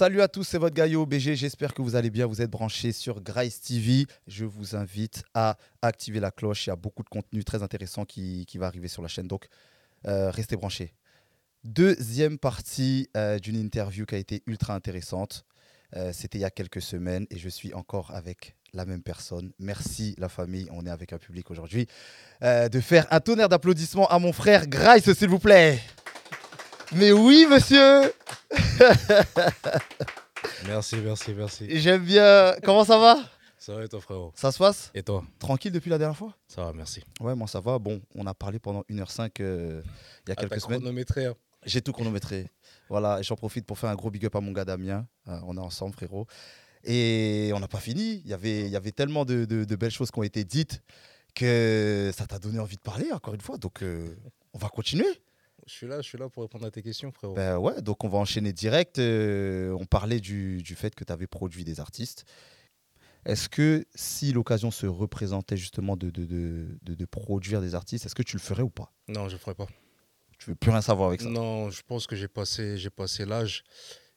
Salut à tous, c'est votre Gaillot BG. J'espère que vous allez bien. Vous êtes branchés sur Grace TV. Je vous invite à activer la cloche. Il y a beaucoup de contenu très intéressant qui, qui va arriver sur la chaîne. Donc, euh, restez branchés. Deuxième partie euh, d'une interview qui a été ultra intéressante. Euh, C'était il y a quelques semaines et je suis encore avec la même personne. Merci la famille, on est avec un public aujourd'hui. De faire un tonnerre d'applaudissements à mon frère Grace, s'il vous plaît. Mais oui, monsieur Merci, merci, merci. J'aime bien. Comment ça va? Ça va et toi, frérot? Ça se passe? Et toi? Tranquille depuis la dernière fois? Ça va, merci. Ouais, moi ça va. Bon, on a parlé pendant 1h05 euh, il y a Ah, quelques semaines. chronométré, hein J'ai tout chronométré. voilà, et j'en profite pour faire un gros big up à mon gars Damien. Euh, on est ensemble, frérot. Et on n'a pas fini. Il y avait, il y avait tellement de, de- de belles choses qui ont été dites que ça t'a donné envie de parler, encore une fois. Donc, euh, on va continuer. Je suis là, je suis là pour répondre à tes questions, frérot. Ben ouais, donc on va enchaîner direct. Euh, on parlait du, du fait que tu avais produit des artistes. Est-ce que si l'occasion se représentait justement de, de, de, de- de produire des artistes, est-ce que tu le ferais ou pas? Non, je ferai pas. Tu veux plus rien savoir avec ça? Non, je pense que j'ai passé, j'ai passé l'âge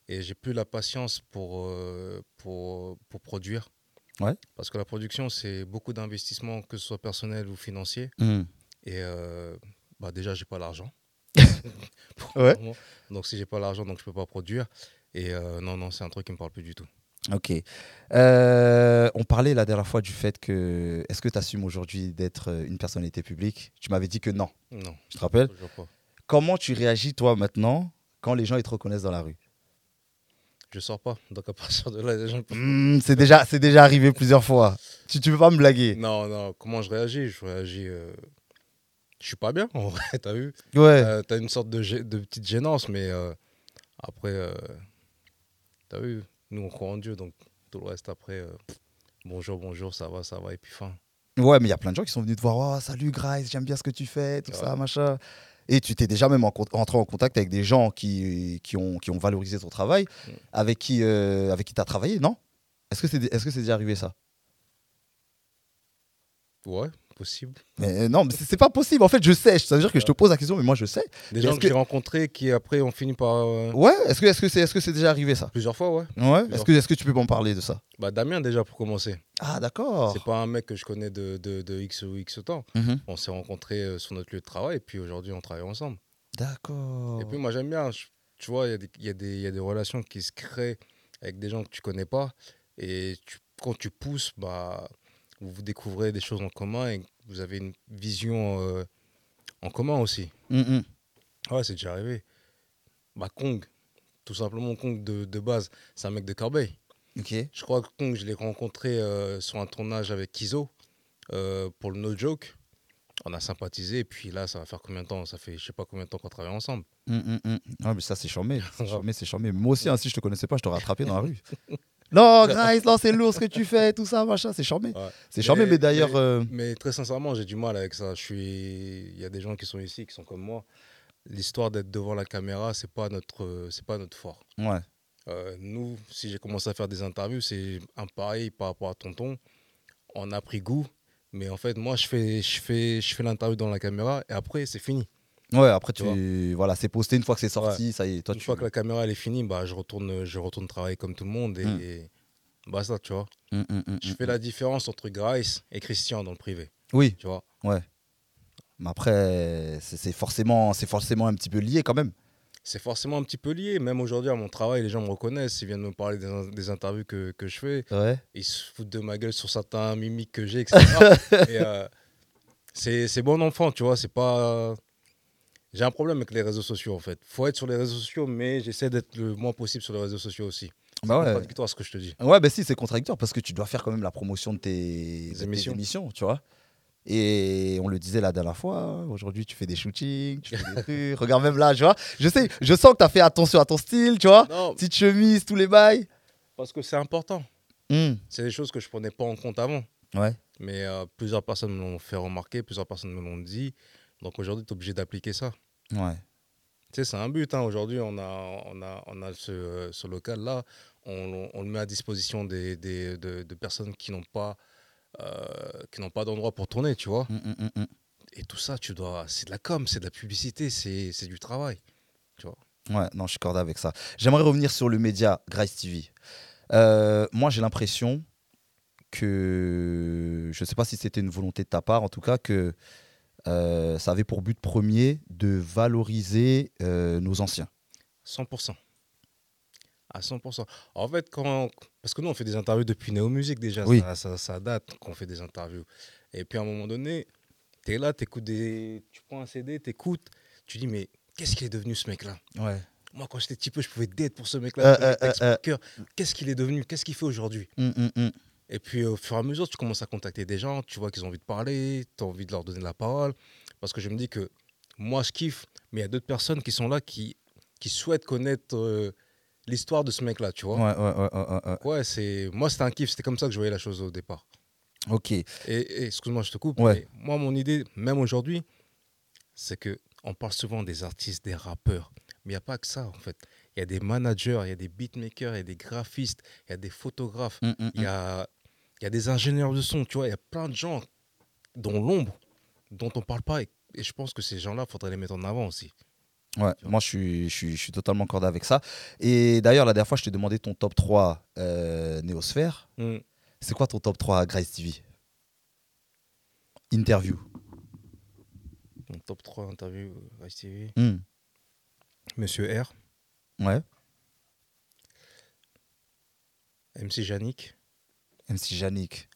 et j'ai plus la patience pour, euh, pour, pour produire. Ouais. Parce que la production, c'est beaucoup d'investissements, que ce soit personnel ou financier. Hmm. Et euh, bah déjà, j'ai pas l'argent. Ouais. Donc, si j'ai pas l'argent, donc je peux pas produire. Et euh, non, non, c'est un truc qui me parle plus du tout. Ok. Euh, on parlait la dernière fois du fait que. Est-ce que tu assumes aujourd'hui d'être euh, une personnalité publique? Tu m'avais dit que non. Non, Tu te pas. Comment tu réagis, toi, maintenant, quand les gens ils te reconnaissent dans la rue? Je sors pas. Donc, à partir de là, les gens Hmm, C'est déjà, c'est déjà arrivé plusieurs fois. Tu ne peux pas me blaguer? Non, non, comment je réagis? Je réagis. euh, Je suis pas bien, en vrai, t'as vu? Ouais. Euh, T'as une sorte de, petite gênance, mais euh, après, euh, t'as vu Nous, on croit en Dieu, donc tout le reste après, bonjour, bonjour, ça va, ça va, et puis fin. Ouais, mais il y a plein de gens qui sont venus te voir. Oh, salut Grace, j'aime bien ce que tu fais, tout ça, machin. Et tu t'es déjà même en entré en contact avec des gens qui, qui, ont, qui ont valorisé ton travail, Mm. avec qui avec qui tu as travaillé, non? Est-ce que c'est est -ce c'est déjà arrivé ça? Ouais, possible. Mais euh, non, mais c'est pas possible. En fait, je sais. Ça veut dire que je te pose la question, mais moi je sais. Des gens que- que, j'ai rencontrés qui après ont fini par. euh, Ouais, est-ce que c'est est -ce c'est déjà arrivé ça? Plusieurs fois, ouais. Ouais. Est-ce que, est que tu peux m'en parler de ça? Bah, Damien, déjà, pour commencer. Ah, d'accord. C'est pas un mec que je connais de, de, de X ou X temps. Mhm. On s'est rencontrés euh, sur notre lieu de travail, et puis aujourd'hui, on travaille ensemble. D'accord. Et puis moi j'aime bien, je- tu vois, il y, a des- il y, a des- il y a des relations qui se créent avec des gens que tu connais pas. Et tu- quand tu pousses, bah, vous vous découvrez des choses en commun et vous avez une vision euh, en commun aussi. Mhm. Ouais, c'est déjà arrivé. Bah, Kong, tout simplement Kong de, de base, c'est un mec de Corbeil. Ok. Je crois que Kong, je l'ai rencontré euh, sur un tournage avec Kizo euh, pour le No Joke. On a sympathisé et puis là, ça va faire combien de temps? Ça fait je sais pas combien de temps qu'on travaille ensemble. Mm, mm, mm. Mais ça, c'est charmé. C'est Ouais. charmé, c'est charmé. Moi aussi, hein, si je te connaissais pas, je t'aurais attrapé dans la rue. non, Grace, non, c'est lourd ce que tu fais, tout ça, machin, c'est charmé. Ouais. C'est charmé, Mais- mais d'ailleurs. mais- euh, Mais très sincèrement, j'ai du mal avec ça. Je suis, il y a des gens qui sont ici, qui sont comme moi. L'histoire d'être devant la caméra, c'est pas notre, c'est pas notre fort. Ouais. Euh, nous, si j'ai commencé à faire des interviews, c'est un pareil par rapport à Tonton. On a pris goût, mais en fait, moi, je fais, je fais, je fais l'interview dans la caméra et après, c'est fini. Ouais, après, Tu tu. Voilà, c'est posté une fois que c'est sorti, ça y est. Toi, Une tu. fois que la caméra elle est finie, bah, je retourne, je retourne travailler comme tout le monde et, Mm. et bah ça, tu vois. Mm, mm, Je fais la différence entre Grace et Christian dans le privé, Oui, tu vois. mais après, c'est forcément, forcément un petit peu lié quand même. c'est forcément un petit peu lié. Même aujourd'hui, à mon travail, les gens me reconnaissent. Ils viennent me parler des, in- des interviews que, que je fais. Ouais. Ils se foutent de ma gueule sur certains mimiques que j'ai, etc. Et, euh, c'est c'est bon enfant, tu vois. C'est pas. J'ai un problème avec les réseaux sociaux, en fait. faut être sur les réseaux sociaux, mais j'essaie d'être le moins possible sur les réseaux sociaux aussi. Bah ouais. Contradictoire ce que je te dis. Ouais, bah si, c'est contradictoire parce que tu dois faire quand même la promotion de tes, de tes émissions. tu vois. Et on le disait la dernière fois, aujourd'hui tu fais des shootings, tu fais des trucs. Regarde même là, tu vois. Je sais, je sens que tu as fait attention à ton style, tu vois. Non, Petite chemise, tous les bails. parce que c'est important. Hmm. C'est des choses que je prenais pas en compte avant. Ouais. Mais euh, plusieurs personnes me l'ont fait remarquer, plusieurs personnes me l'ont dit. Donc aujourd'hui, tu es obligé d'appliquer ça. Ouais. Tu sais, c'est un but. hein. Aujourd'hui, on a, on a, on a ce, ce local-là. On, on le met à disposition des, des- de, de personnes qui n'ont pas, euh, qui n'ont pas d'endroit pour tourner, tu vois. Mm, mm, mm, mm. Et tout ça, tu dois, c'est de la com, c'est de la publicité, c'est du travail. Ouais, non, je suis accordé avec ça. J'aimerais revenir sur le média Grace TV. Euh, moi, j'ai l'impression que, je ne sais pas si c'était une volonté de ta part, en tout cas, que euh, ça avait pour but premier de valoriser euh, nos anciens. 100%. À 100%. En fait, quand. Parce que nous, on fait des interviews depuis Néo Musique déjà. Oui. Ça, ça- ça date qu'on fait des interviews. Et puis à un moment donné, tu es là, t'écoutes des... tu prends un CD, tu écoutes, tu dis, mais qu'est-ce qu'il est devenu ce mec-là? Ouais. Moi, quand j'étais petit peu, je pouvais date pour ce mec-là. Euh, euh. Qu'est-ce qu'il est devenu? Qu'est-ce qu'il fait aujourd'hui? Hum, Et puis au fur et à mesure, tu commences à contacter des gens, tu vois qu'ils ont envie de parler, tu as envie de leur donner la parole. Parce que je me dis que moi, je kiffe, mais il y a d'autres personnes qui sont là qui, qui souhaitent connaître euh, l'histoire de ce mec-là, tu vois. Ouais, ouais, ouais, ouais, c'est moi c'était un kiff, c'était comme ça que je voyais la chose au départ. Ok. Et, et excuse-moi, je te coupe. Ouais. mais moi, mon idée, même aujourd'hui, c'est que on parle souvent des artistes, des rappeurs, mais il n'y a pas que ça en fait. Il y a des managers, il y a des beatmakers, il y a des graphistes, il y a des photographes, Hum, hum, il y a, il y a des ingénieurs de son, tu vois. Il y a plein de gens dont l'ombre, dont on parle pas. Et, et je pense que ces gens-là, il faudrait les mettre en avant aussi. Ouais, moi je suis, je, suis, je suis totalement accordé avec ça. Et d'ailleurs, la dernière fois, je t'ai demandé ton top 3 euh, Néosphère. Hmm. C'est quoi ton top 3 à Grace TV Interview. Mon top 3 interview Ice TV. Hmm. Monsieur R, Ouais. MC Yannick, MC Yannick.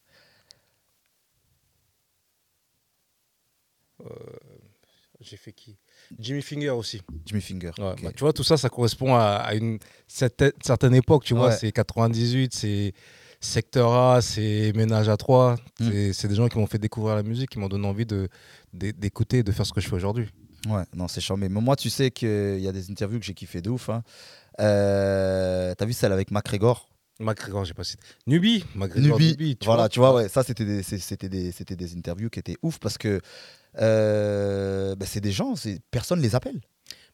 j'ai fait qui? Jimmy Finger aussi. Jimmy Finger. Ouais, bah, tu vois, tout ça, ça correspond à, à une certaine, certaine époque. Tu vois, Ouais. c'est 98, c'est Secteur A, c'est Ménage à 3. Mm. C'est des gens qui m'ont fait découvrir la musique, qui m'ont donné envie de- de- d'écouter, de faire ce que je fais aujourd'hui. Ouais, non, c'est charmé. Mais moi, tu sais qu'il y a des interviews que j'ai kiffé de ouf. Hein. Euh, T'as vu celle avec McGregor McGregor, j'ai pas cité. Nubi, McGregor, Nubi. Nubi, tu voilà, vois. tu vois, ouais, ça, c'était des, c'était des, c'était des interviews qui étaient ouf parce que euh, bah, c'est des gens, c'est- personne les appelle.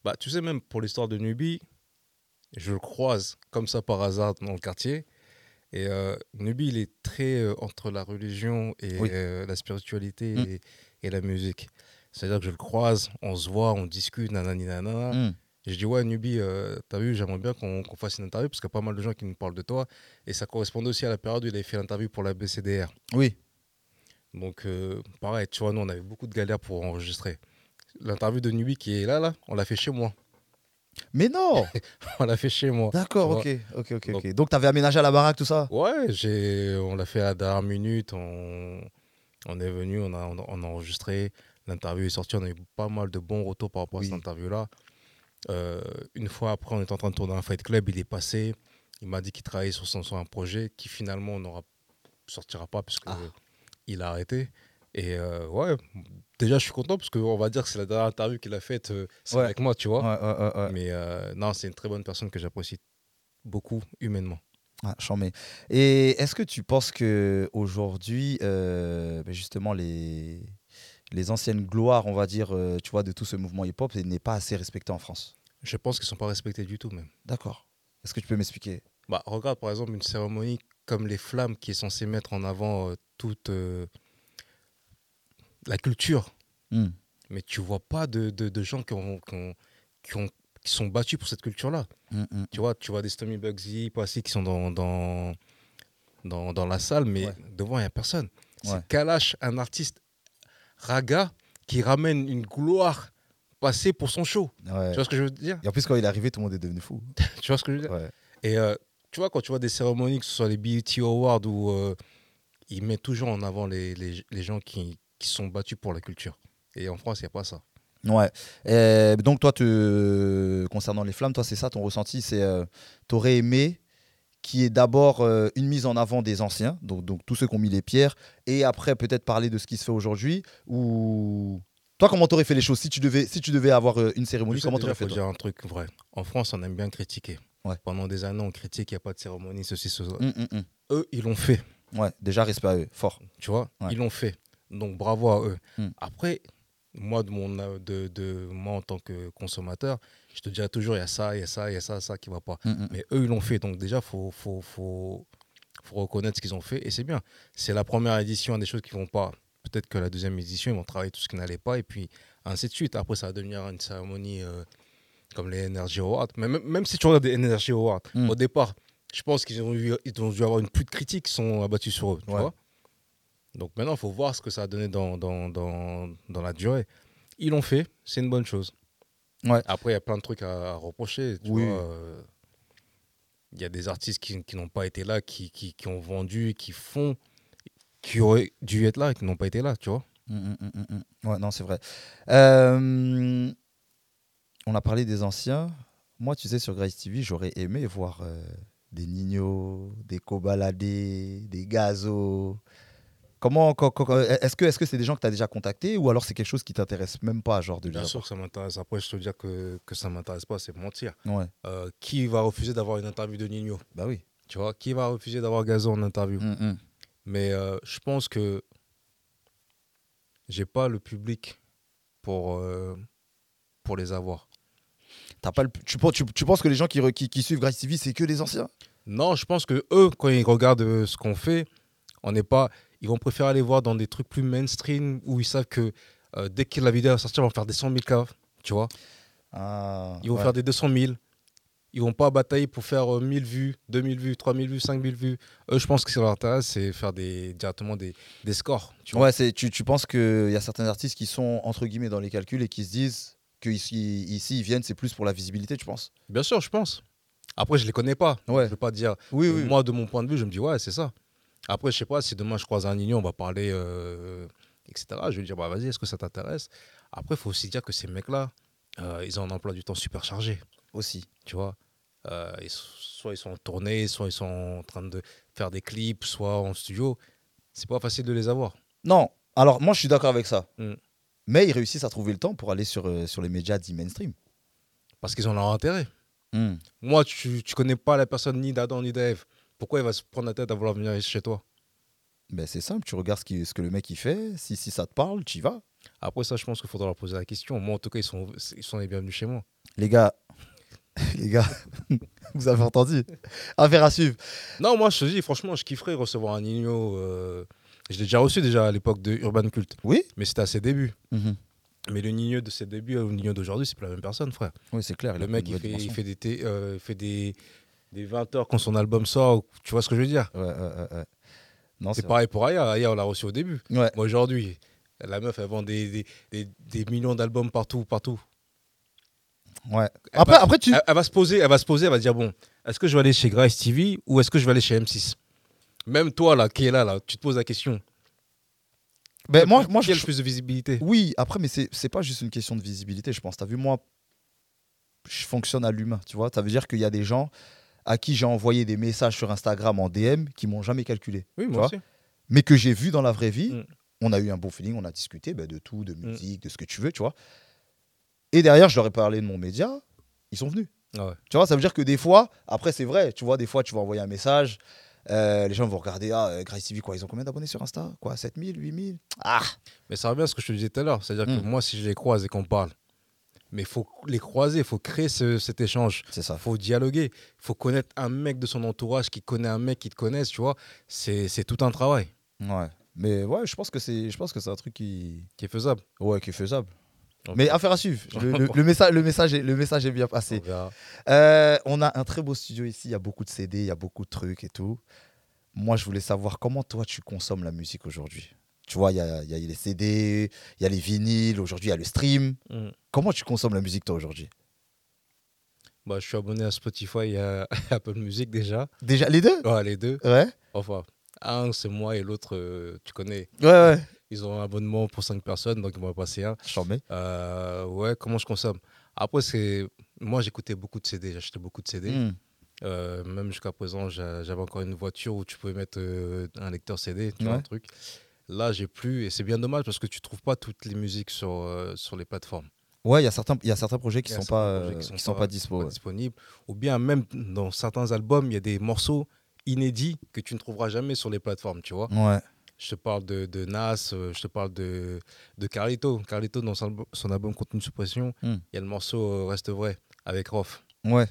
Bah, tu sais, même pour l'histoire de Nubi, je le croise comme ça par hasard dans le quartier. Et euh, Nubi, il est très euh, entre la religion et Oui. euh, la spiritualité Mm. et, et la musique. C'est-à-dire que je le croise, on se voit, on discute, nanani nanana. Je dis, ouais, Nubi, euh, t'as vu, j'aimerais bien qu'on fasse une interview parce qu'il y a pas mal de gens qui nous parlent de toi. Et ça correspondait aussi à la période où il avait fait l'interview pour la BCDR. Oui. Donc, euh, pareil, tu vois, nous, on avait beaucoup de galères pour enregistrer. L'interview de Nubi qui est là, là, on l'a fait chez moi. Mais non on l'a fait chez moi. D'accord, ok, ok, ok, Donc- t'avais aménagé à la baraque, tout ça Ouais, on l'a fait à la dernière minute. On, on est venu, on a, on a- on a enregistré. L'interview est sortie. On a eu pas mal de bons retours par rapport Oui. à cette interview-là. Euh, une fois après, on était en train de tourner un Fight Club. Il est passé. Il m'a dit qu'il travaillait sur, son, sur un projet qui finalement n'aura sortira pas puisque Ah. il a arrêté. Et euh, ouais, déjà, je suis content parce qu'on va dire que c'est la dernière interview qu'il a faite euh, c'est Ouais. avec moi, tu vois. Ouais, ouais. Mais non, c'est une très bonne personne que j'apprécie beaucoup humainement. Ah, charmé. Et est-ce que tu penses que aujourd'hui, ben justement, les, les anciennes gloires, on va dire, euh, tu vois, de tout ce mouvement hip-hop, n'est pas assez respecté en France Je pense qu'ils sont pas respectés du tout, même. D'accord. Est-ce que tu peux m'expliquer? Bah, regarde par exemple une cérémonie comme les flammes qui est censée mettre en avant euh, toute euh, la culture. Hmm. Mais tu vois pas de, de, de gens qui, ont, qui, ont- qui ont- qui sont battus pour cette culture-là. Hmm, hmm. Tu vois, tu vois des Stomy Bugsy, Passy qui sont dans, dans, dans, dans la salle, mais Ouais. devant, il n'y a personne. Ouais. C'est Kalash, un artiste raga, qui ramène une gloire passée pour son show. Ouais. Tu vois ce que je veux dire? Et en plus, quand il est arrivé, tout le monde est devenu fou. Tu vois ce que je veux dire? Ouais. Et euh, tu vois, quand tu vois des cérémonies, que ce soit les BET Awards, où euh, ils mettent toujours en avant les, les, les gens qui, qui sont battus pour la culture. Et en France, il n'y a pas ça. Ouais. Donc, toi, te- concernant les flammes, toi, c'est ça ton ressenti? C'est euh, t'aurais aimé qu'il y ait d'abord euh, une mise en avant des anciens, donc, donc tous ceux qui ont mis les pierres, et après peut-être parler de ce qui se fait aujourd'hui Ou toi, comment t'aurais fait les choses si tu devais, si tu devais avoir euh, une cérémonie Comment t'aurais fait faut dire un truc vrai. En France, on aime bien critiquer. Ouais. Pendant des années, on critique, il n'y a pas de cérémonie, ceci, cela. Hum, hum, hum. Eux, ils l'ont fait. Ouais, déjà respect à eux, fort. Tu vois Ouais. Ils l'ont fait. Donc, bravo à eux. Après, moi, de mon, de, de, moi, en tant que consommateur, je te dirais toujours, il y a ça, il y a ça, il y a ça, ça qui ne va pas. Hum, hum. Mais eux, ils l'ont fait. Donc déjà, il faut, faut, faut, faut reconnaître ce qu'ils ont fait. Et c'est bien. C'est la première édition, des choses qui ne vont pas. Peut-être que la deuxième édition, ils vont travailler tout ce qui n'allait pas. Et puis, ainsi de suite. Après, ça va devenir une cérémonie euh, comme les Energy Awards. Mais même, même si tu regardes des Energy Awards, Mm. au départ, je pense qu'ils ont, eu- ils ont dû avoir une pluie de critiques qui sont abattues sur eux. Tu Ouais. vois Donc maintenant, il faut voir ce que ça a donné dans, dans, dans, dans la durée. Ils l'ont fait, c'est une bonne chose. Ouais. Après, il y a plein de trucs à, à reprocher. tu Oui. vois, euh, Il y a des artistes qui, qui n'ont pas été là, qui, qui, qui ont vendu, qui font, qui auraient dû être là et qui n'ont pas été là, tu vois. Mm, mm, mm. Ouais, non, c'est vrai. Euh, on a parlé des anciens. Moi, tu sais, sur Grace TV, j'aurais aimé voir euh, des Nino, des Kobalade, des Gazo. Comment, co- co- est-ce que est-ce que c'est des gens que tu as déjà contactés ou alors c'est quelque chose qui t'intéresse même pas, genre de les Bien sûr que ça m'intéresse. Après, je te dis que, que ça m'intéresse pas, c'est mentir. Ouais, Euh, qui va refuser d'avoir une interview de Nino? Bah oui. Tu vois, qui va refuser d'avoir Gazo en interview? Mm, mm. Mais euh, je pense que j'ai pas le public pour, euh, pour les avoir. Pas le- tu, penses- tu, tu penses que les gens qui, qui, qui suivent Grace TV, c'est que des anciens? Non, je pense que eux, quand ils regardent euh, ce qu'on fait, on n'est pas. Ils vont préférer aller voir dans des trucs plus mainstream où ils savent que euh, dès que la vidéo va sortir, ils vont faire des 100 000 cas. Tu vois Ah, Ils vont ouais. faire des 200 000. Ils vont pas batailler pour faire euh, 1000 vues, 2000 vues, 3000 vues, 5000 vues. Eux, je pense que ce qui leur intéresse, c'est faire des, directement des, des scores. Tu vois Ouais, tu, tu penses qu'il y a certains artistes qui sont entre guillemets dans les calculs et qui se disent que ici, ici ils viennent, c'est plus pour la visibilité, tu penses? Bien sûr, je pense. Après, je les connais pas. Ouais. Je veux pas dire. Oui, Moi, de mon point de vue, je me dis, ouais, c'est ça. Après, je sais pas, si demain je croise un Nino, on va parler, euh, etc. Je vais dire, bah vas-y, est-ce que ça t'intéresse? Après, il faut aussi dire que ces mecs-là, euh, ils ont un emploi du temps super chargé. aussi. Tu vois? Euh, ils- Soit ils sont en tournée, soit ils sont en train de faire des clips, soit en studio. C'est pas facile de les avoir. Non, alors moi je suis d'accord avec ça. Mm. Mais ils réussissent à trouver le temps pour aller sur, euh, sur les médias dits mainstream. Parce qu'ils ont leur intérêt. Mm. Moi, tu, tu connais pas la personne ni d'Adam ni d'Ève. Pourquoi il va se prendre la tête à vouloir venir chez toi? Ben, c'est simple, tu regardes ce, qui- ce que le mec il fait, si, si ça te parle, tu y vas. Après ça, je pense qu'il faudra leur poser la question. Moi, en tout cas, ils sont, ils sont les bienvenus chez moi. Les gars, les gars, vous avez entendu? Affaire à suivre. Non, moi, je te dis, franchement, je kifferais recevoir un Nino. euh, Je l'ai déjà reçu déjà à l'époque de Urban Cult, Oui mais c'était à ses débuts. Mhm. Mais le Nino de ses débuts au Nino d'aujourd'hui, c'est pas la même personne, frère. Oui, c'est clair. Le mec, pris il fait, il des, euh, fait des, des 20 heures quand son album sort. Tu vois ce que je veux dire? Ouais, C'est pareil pour Aya. Aya, on l'a reçu au début. Moi, aujourd'hui, la meuf, elle vend des, des, des, des millions d'albums partout, partout. ouais. Elle Après, va- après, tu. Elle, elle va se poser, elle va se poser, elle va dire bon, est-ce que je vais aller chez Grace TV ou est-ce que je vais aller chez M6 Même toi là, qui est là, là, tu te poses la question. Ben, moi, moi, qui a je, le plus de visibilité? Oui, après, mais c'est c'est pas juste une question de visibilité, je pense. T'as vu, moi, je fonctionne à l'humain, tu vois. Ça veut dire qu'il y a des gens à qui j'ai envoyé des messages sur Instagram en DM qui m'ont jamais calculé, Oui, moi vois. aussi. mais que j'ai vu dans la vraie vie. Mm. On a eu un bon feeling, on a discuté ben, de tout, de musique, de ce que tu veux, tu vois. Et derrière, je leur ai parlé de mon média, ils sont venus. Ah ouais. Tu vois, ça veut dire que des fois, après, c'est vrai, tu vois, des fois, tu vas envoyer un message, euh, les gens vont regarder, ah, euh, Grace TV, quoi, ils ont combien d'abonnés sur Insta? Quoi, 7000, 8000 Ah Mais ça revient à ce que je te disais tout à l'heure. C'est-à-dire que Mm. moi, si je les croise et qu'on parle, mais il faut les croiser, il faut créer ce- cet échange. C'est ça. Il faut dialoguer. Il faut connaître un mec de son entourage qui connaît un mec qui te connaisse, tu vois. C'est c'est tout un travail Ouais. Mais ouais, je pense que c'est, je pense que c'est un truc qui, qui est faisable. ouais, qui est faisable. Mais affaire à suivre. Le, le- le message, le message, est, le message est bien passé. Euh, on a un très beau studio ici. Il y a beaucoup de CD, il y a beaucoup de trucs et tout. Moi, je voulais savoir comment toi tu consommes la musique aujourd'hui. Tu vois, il y a, y a les CD, il y a les vinyles. Aujourd'hui, il y a le stream. Mm. Comment tu consommes la musique toi aujourd'hui? Bah, je suis abonné à Spotify et à Apple Music déjà. Déjà les deux? Ouais, les deux. Ouais. Enfin, un, c'est moi et l'autre, euh, tu connais. Ouais, ouais. Ils ont un abonnement pour 5 personnes, donc ils m'ont passé un. Mets. Euh, ouais, comment je consomme? Après, c'est. Moi, j'écoutais beaucoup de CD, j'achetais beaucoup de CD. Mm. Euh, même jusqu'à présent, j'a- j'avais encore une voiture où tu pouvais mettre euh, un lecteur CD, tu vois, un truc. Là, j'ai plus, et c'est bien dommage parce que tu trouves pas toutes les musiques sur, euh, sur les plateformes. Ouais, il y a certains, il y a certains projets qui y a sont pas, projets euh, qui sont qui sont pas- pas dispo. pas ouais. disponibles. Ou bien, même dans certains albums, il y a des morceaux inédits que tu ne trouveras jamais sur les plateformes, tu vois. Ouais. Je te parle de, de Nas, euh, je te parle de, de Carlito. Carlito, dans son, album- son album Contenu sous pression, il Hmm. y a le morceau euh, Reste vrai avec Rof. Ouais.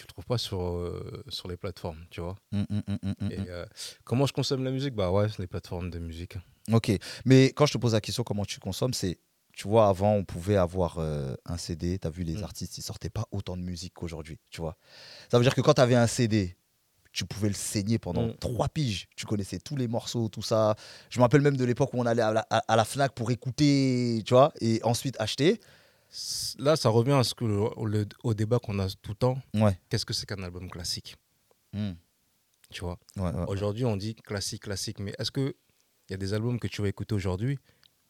Tu le trouves pas sur, euh, sur les plateformes, tu vois. Mm, mm, mm, mm, mm. Et euh, comment je consomme la musique? Bah ouais, les plateformes de musique. Ok. Mais quand je te pose la question comment tu consommes, c'est tu vois, avant, on pouvait avoir euh, un CD. Tu as vu, les artistes, ils sortaient pas autant de musique qu'aujourd'hui, tu vois. Ça veut dire que quand tu avais un CD, tu pouvais le saigner pendant trois piges. Tu connaissais tous les morceaux, tout ça. Je me rappelle même de l'époque où on allait à la, à- à la Fnac pour écouter, tu vois, et ensuite acheter. Là, ça revient à ce que le- au débat qu'on a tout le temps. Ouais. Qu'est-ce que c'est qu'un album classique? Mm. Tu vois? Ouais, ouais. Aujourd'hui, on dit classique, classique. Mais est-ce que il y a des albums que tu vas écouter aujourd'hui?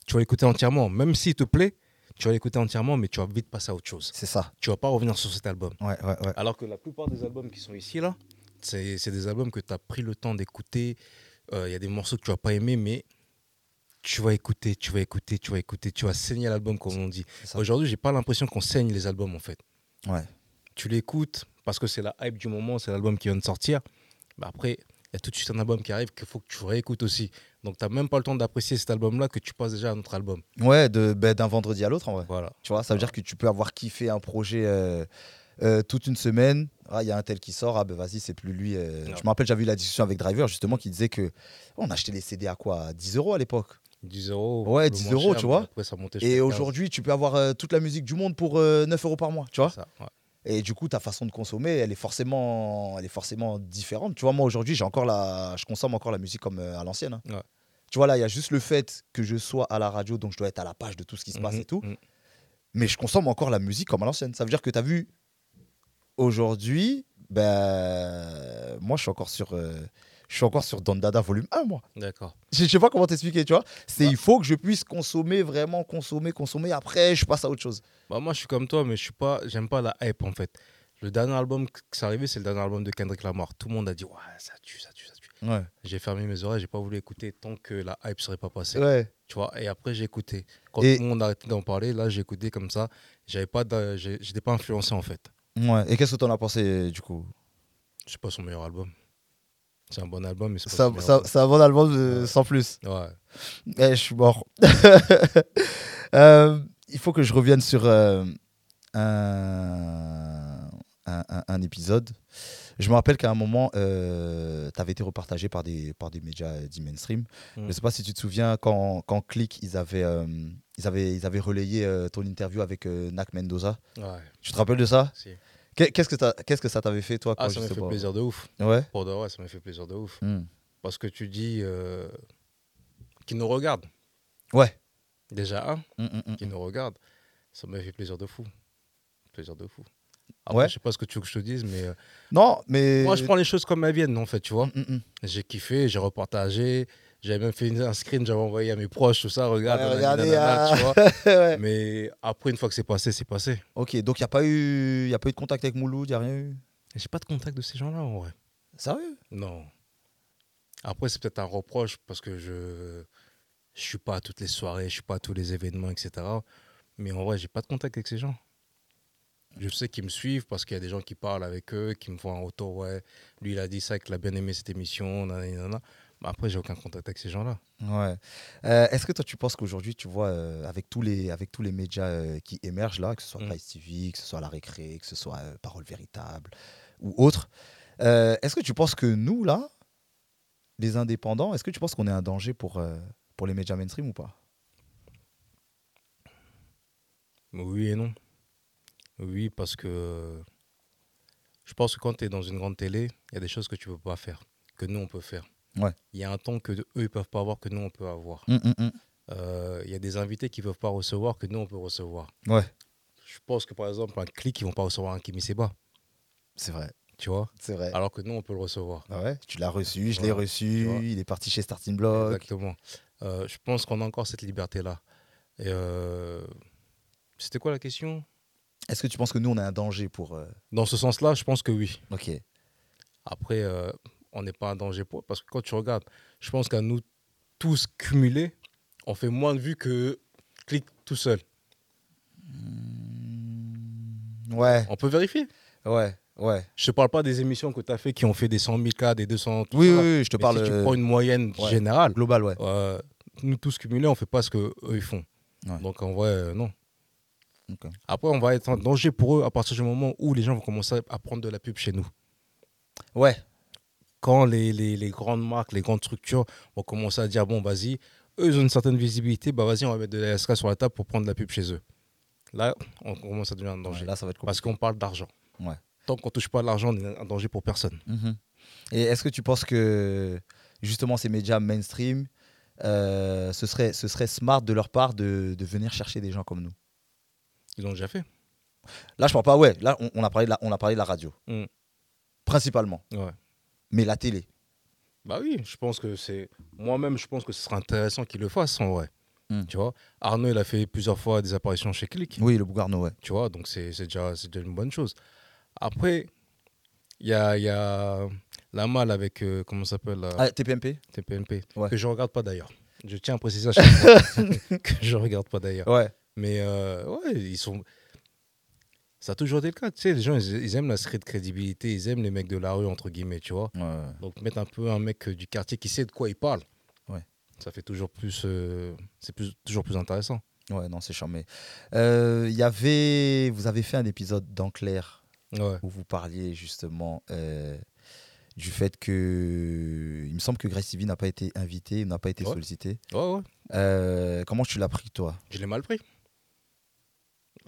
Tu vas l'écouter entièrement. Même s'il te plaît, tu vas l'écouter entièrement, mais tu vas vite passer à autre chose. C'est ça. Tu vas pas revenir sur cet album. Ouais, ouais, ouais. Alors que la plupart des albums qui sont ici, là, c'est des albums que tu as pris le temps d'écouter. Euh, Il y a des morceaux que tu vas pas aimer, mais tu vas écouter, tu vas écouter, tu vas écouter, tu vas saigner l'album, comme on dit. Aujourd'hui, j'ai pas l'impression qu'on saigne les albums, en fait. Ouais. Tu l'écoutes parce que c'est la hype du moment, c'est l'album qui vient de sortir. Mais après, il y a tout de suite un album qui arrive qu'il faut que tu réécoutes aussi. Donc, tu n'as même pas le temps d'apprécier cet album-là que tu passes déjà à un autre album. Ouais, de- ben, d'un vendredi à l'autre, en vrai. Voilà. Tu vois, ça veut dire que tu peux avoir kiffé un projet euh, euh, toute une semaine. Ah, il y a un tel qui sort, ah ben vas-y, c'est plus lui. euh. Je me rappelle, j'avais eu la discussion avec Driver justement qui disait que on achetait les CD à quoi? À 10 euros à l'époque. 10 euros. Ouais, le 10 moins euros, cher, tu vois. Après, ça montait Et jusqu'à 15. aujourd'hui, tu peux avoir euh, toute la musique du monde pour euh, 9 euros par mois, tu vois. Ça, ouais. Et du coup, ta façon de consommer, elle est forcément, elle est forcément différente. Tu vois, moi aujourd'hui, j'ai encore la, je consomme encore la musique comme euh, à l'ancienne. hein. Ouais. Tu vois là, il y a juste le fait que je sois à la radio, donc je dois être à la page de tout ce qui se passe Mhm, et tout. mhm. mais je consomme encore la musique comme à l'ancienne. Ça veut dire que tu as vu, aujourd'hui, ben, moi, je suis encore sur, euh, je suis encore sur Don Dada volume 1, moi. D'accord. Je je sais pas comment t'expliquer, tu vois. C'est Bah. il faut que je puisse consommer, vraiment consommer, consommer. Après, je passe à autre chose. Bah, moi, je suis comme toi, mais je suis pas, j'aime pas la hype en fait. Le dernier album qui s'est arrivé, c'est le dernier album de Kendrick Lamar. Tout le monde a dit, ouais, ça tue, ça tue, ça tue. Ouais. J'ai fermé mes oreilles, j'ai pas voulu écouter tant que la hype serait pas passée. Ouais. Tu vois, et après, j'ai écouté. Quand Et- tout le monde a arrêté d'en parler, là, j'ai écouté comme ça. J'avais pas, j'étais pas influencé en fait. Ouais. Et qu'est-ce que t'en as pensé du coup? C'est pas son meilleur album. C'est un bon album, mais c'est c'est un bon album euh, sans plus. Ouais. Eh, je suis mort. Euh, il faut que je revienne sur euh, un, un, un- un épisode. Je me rappelle qu'à un moment, tu avais été repartagé par des, par des médias euh, dits mainstream. Mm. Je ne sais pas si tu te souviens, quand, quand Click, ils avaient, euh, ils avaient, ils avaient relayé euh, ton interview avec euh, Nak Mendoza. Ouais. Tu te rappelles de ça? Si. Qu'est- Qu'est-ce que, qu'est-ce que ça t'avait fait, toi Ah, quand ça je m'a fait pas plaisir de ouf. Ouais. Pour de vrai, ça m'a fait plaisir de ouf. Hmm. Parce que tu dis euh, qu'ils nous regardent. Ouais. Déjà, un, Mm, mm, mm. qui nous regarde, ça m'a fait plaisir de fou. Plaisir de fou. Après, Ouais. je sais pas ce que tu veux que je te dise, mais euh, Non, mais. moi, je prends les choses comme elles viennent, en fait, tu vois. J'ai kiffé, j'ai repartagé, j'avais même fait une- un screen, j'avais envoyé à mes proches, tout ça, regarde, Ouais, regardez, nanana, ah. tu vois. Ouais. Mais après, une fois que c'est passé, c'est passé. Ok, donc il n'y a, pas eu- y a pas eu de contact avec Mouloud, il n'y a rien eu? J'ai pas de contact de ces gens-là, en vrai. Sérieux? Non. Après, c'est peut-être un reproche parce que je je suis pas à toutes les soirées, je suis pas à tous les événements, etc. Mais en vrai, j'ai pas de contact avec ces gens. Je sais qu'ils me suivent parce qu'il y a des gens qui parlent avec eux, qui me font un retour. Ouais, lui, il a dit ça, qu'il a bien aimé cette émission. nanana. Mais après, j'ai aucun contact avec ces gens-là. Ouais. Euh, Est-ce que toi, tu penses qu'aujourd'hui, tu vois, euh, avec, tous les, avec tous les médias euh, qui émergent là, que ce soit Mm. Price TV, que ce soit La Récré, que ce soit Parole Véritable ou autre, est-ce que tu penses que nous, là, les indépendants, est-ce que tu penses qu'on est un danger pour, pour les médias mainstream ou pas? Oui et non. Oui, parce que je pense que quand tu es dans une grande télé, il y a des choses que tu peux pas faire, que nous, on peut faire. Ouais. Il y a un temps que eux, ils peuvent pas avoir, que nous, on peut avoir. Hum, hum, hum. Euh, Il y a des invités qui peuvent pas recevoir, que nous, on peut recevoir. Ouais, Je pense que, par exemple, un clic, ils vont pas recevoir un Kimi Seba, c'est vrai. tu vois? C'est vrai. Alors que nous, on peut le recevoir. Ah ouais, tu l'as reçu, je l'ai reçu, il est parti chez Starting Block. Exactement. Euh, je pense qu'on a encore cette liberté-là. Et euh, C'était quoi la question? Est-ce que tu penses que nous, on est un danger pour. euh, Dans ce sens-là, je pense que oui. Ok. Après, on n'est pas un danger pour. Parce que quand tu regardes, je pense qu'à nous tous cumulés, on fait moins de vues que clic tout seul. Ouais, On peut vérifier? ouais, ouais. Je te parle pas des émissions que tu as fait qui ont fait des 100 000 cas, des 200 tout Oui, ça. oui, oui, je te Mais parle si tu euh, prends une moyenne ouais. générale, global, ouais. euh, nous tous cumulés, on fait pas ce que eux ils font. Ouais. Donc en vrai, euh, non. Après, on va être en danger pour eux à partir du moment où les gens vont commencer à prendre de la pub chez nous. Ouais, Quand les, les- les grandes marques, les grandes structures vont commencer à dire bon, vas-y, eux, ils ont une certaine visibilité. Bah, vas-y, on va mettre de la SK sur la table pour prendre de la pub chez eux. Là, on commence à devenir un danger. Ouais, là, ça va être. Parce qu'on parle d'argent. Ouais. Tant qu'on touche pas à l'argent, on est un danger pour personne. Mhm. Et est-ce que tu penses que justement ces médias mainstream, euh, ce, serait, ce serait smart de leur part de, de venir chercher des gens comme nous? Ils l'ont déjà fait. Là, je parle pas, ouais, là, on, on a, parlé de la, on a parlé de la radio, Mm. principalement, Ouais. Mais la télé. Bah oui, je pense que c'est. Moi-même, je pense que ce serait intéressant qu'ils le fassent en vrai. Mm. Tu vois, Arnaud, il a fait plusieurs fois des apparitions chez Click. Oui, le Bougarno, ouais. Tu vois, donc c'est déjà, c'est déjà une bonne chose. Après, il y a, y a la malle avec. euh, comment ça s'appelle la Ah, TPMP TPMP. Ouais. Que je regarde pas d'ailleurs. Je tiens à préciser à chaque fois que je regarde pas d'ailleurs. Ouais. Mais euh, ouais, ils sont. Ça a toujours été le cas. Tu sais, les gens, ils, ils aiment la street crédibilité, ils aiment les mecs de la rue, entre guillemets, tu vois. Ouais. Donc mettre un peu un mec euh, du quartier qui sait de quoi il parle. Ouais. Ça fait toujours plus. euh, c'est plus, toujours plus intéressant. Ouais, non, c'est charmé. Euh, Il y avait, vous avez fait un épisode Ouais. où vous parliez justement euh, du fait que, il me semble que Grace TV n'a pas été invité, n'a pas été sollicité. Ouais, ouais. Euh, comment tu l'as pris, toi? Je l'ai mal pris.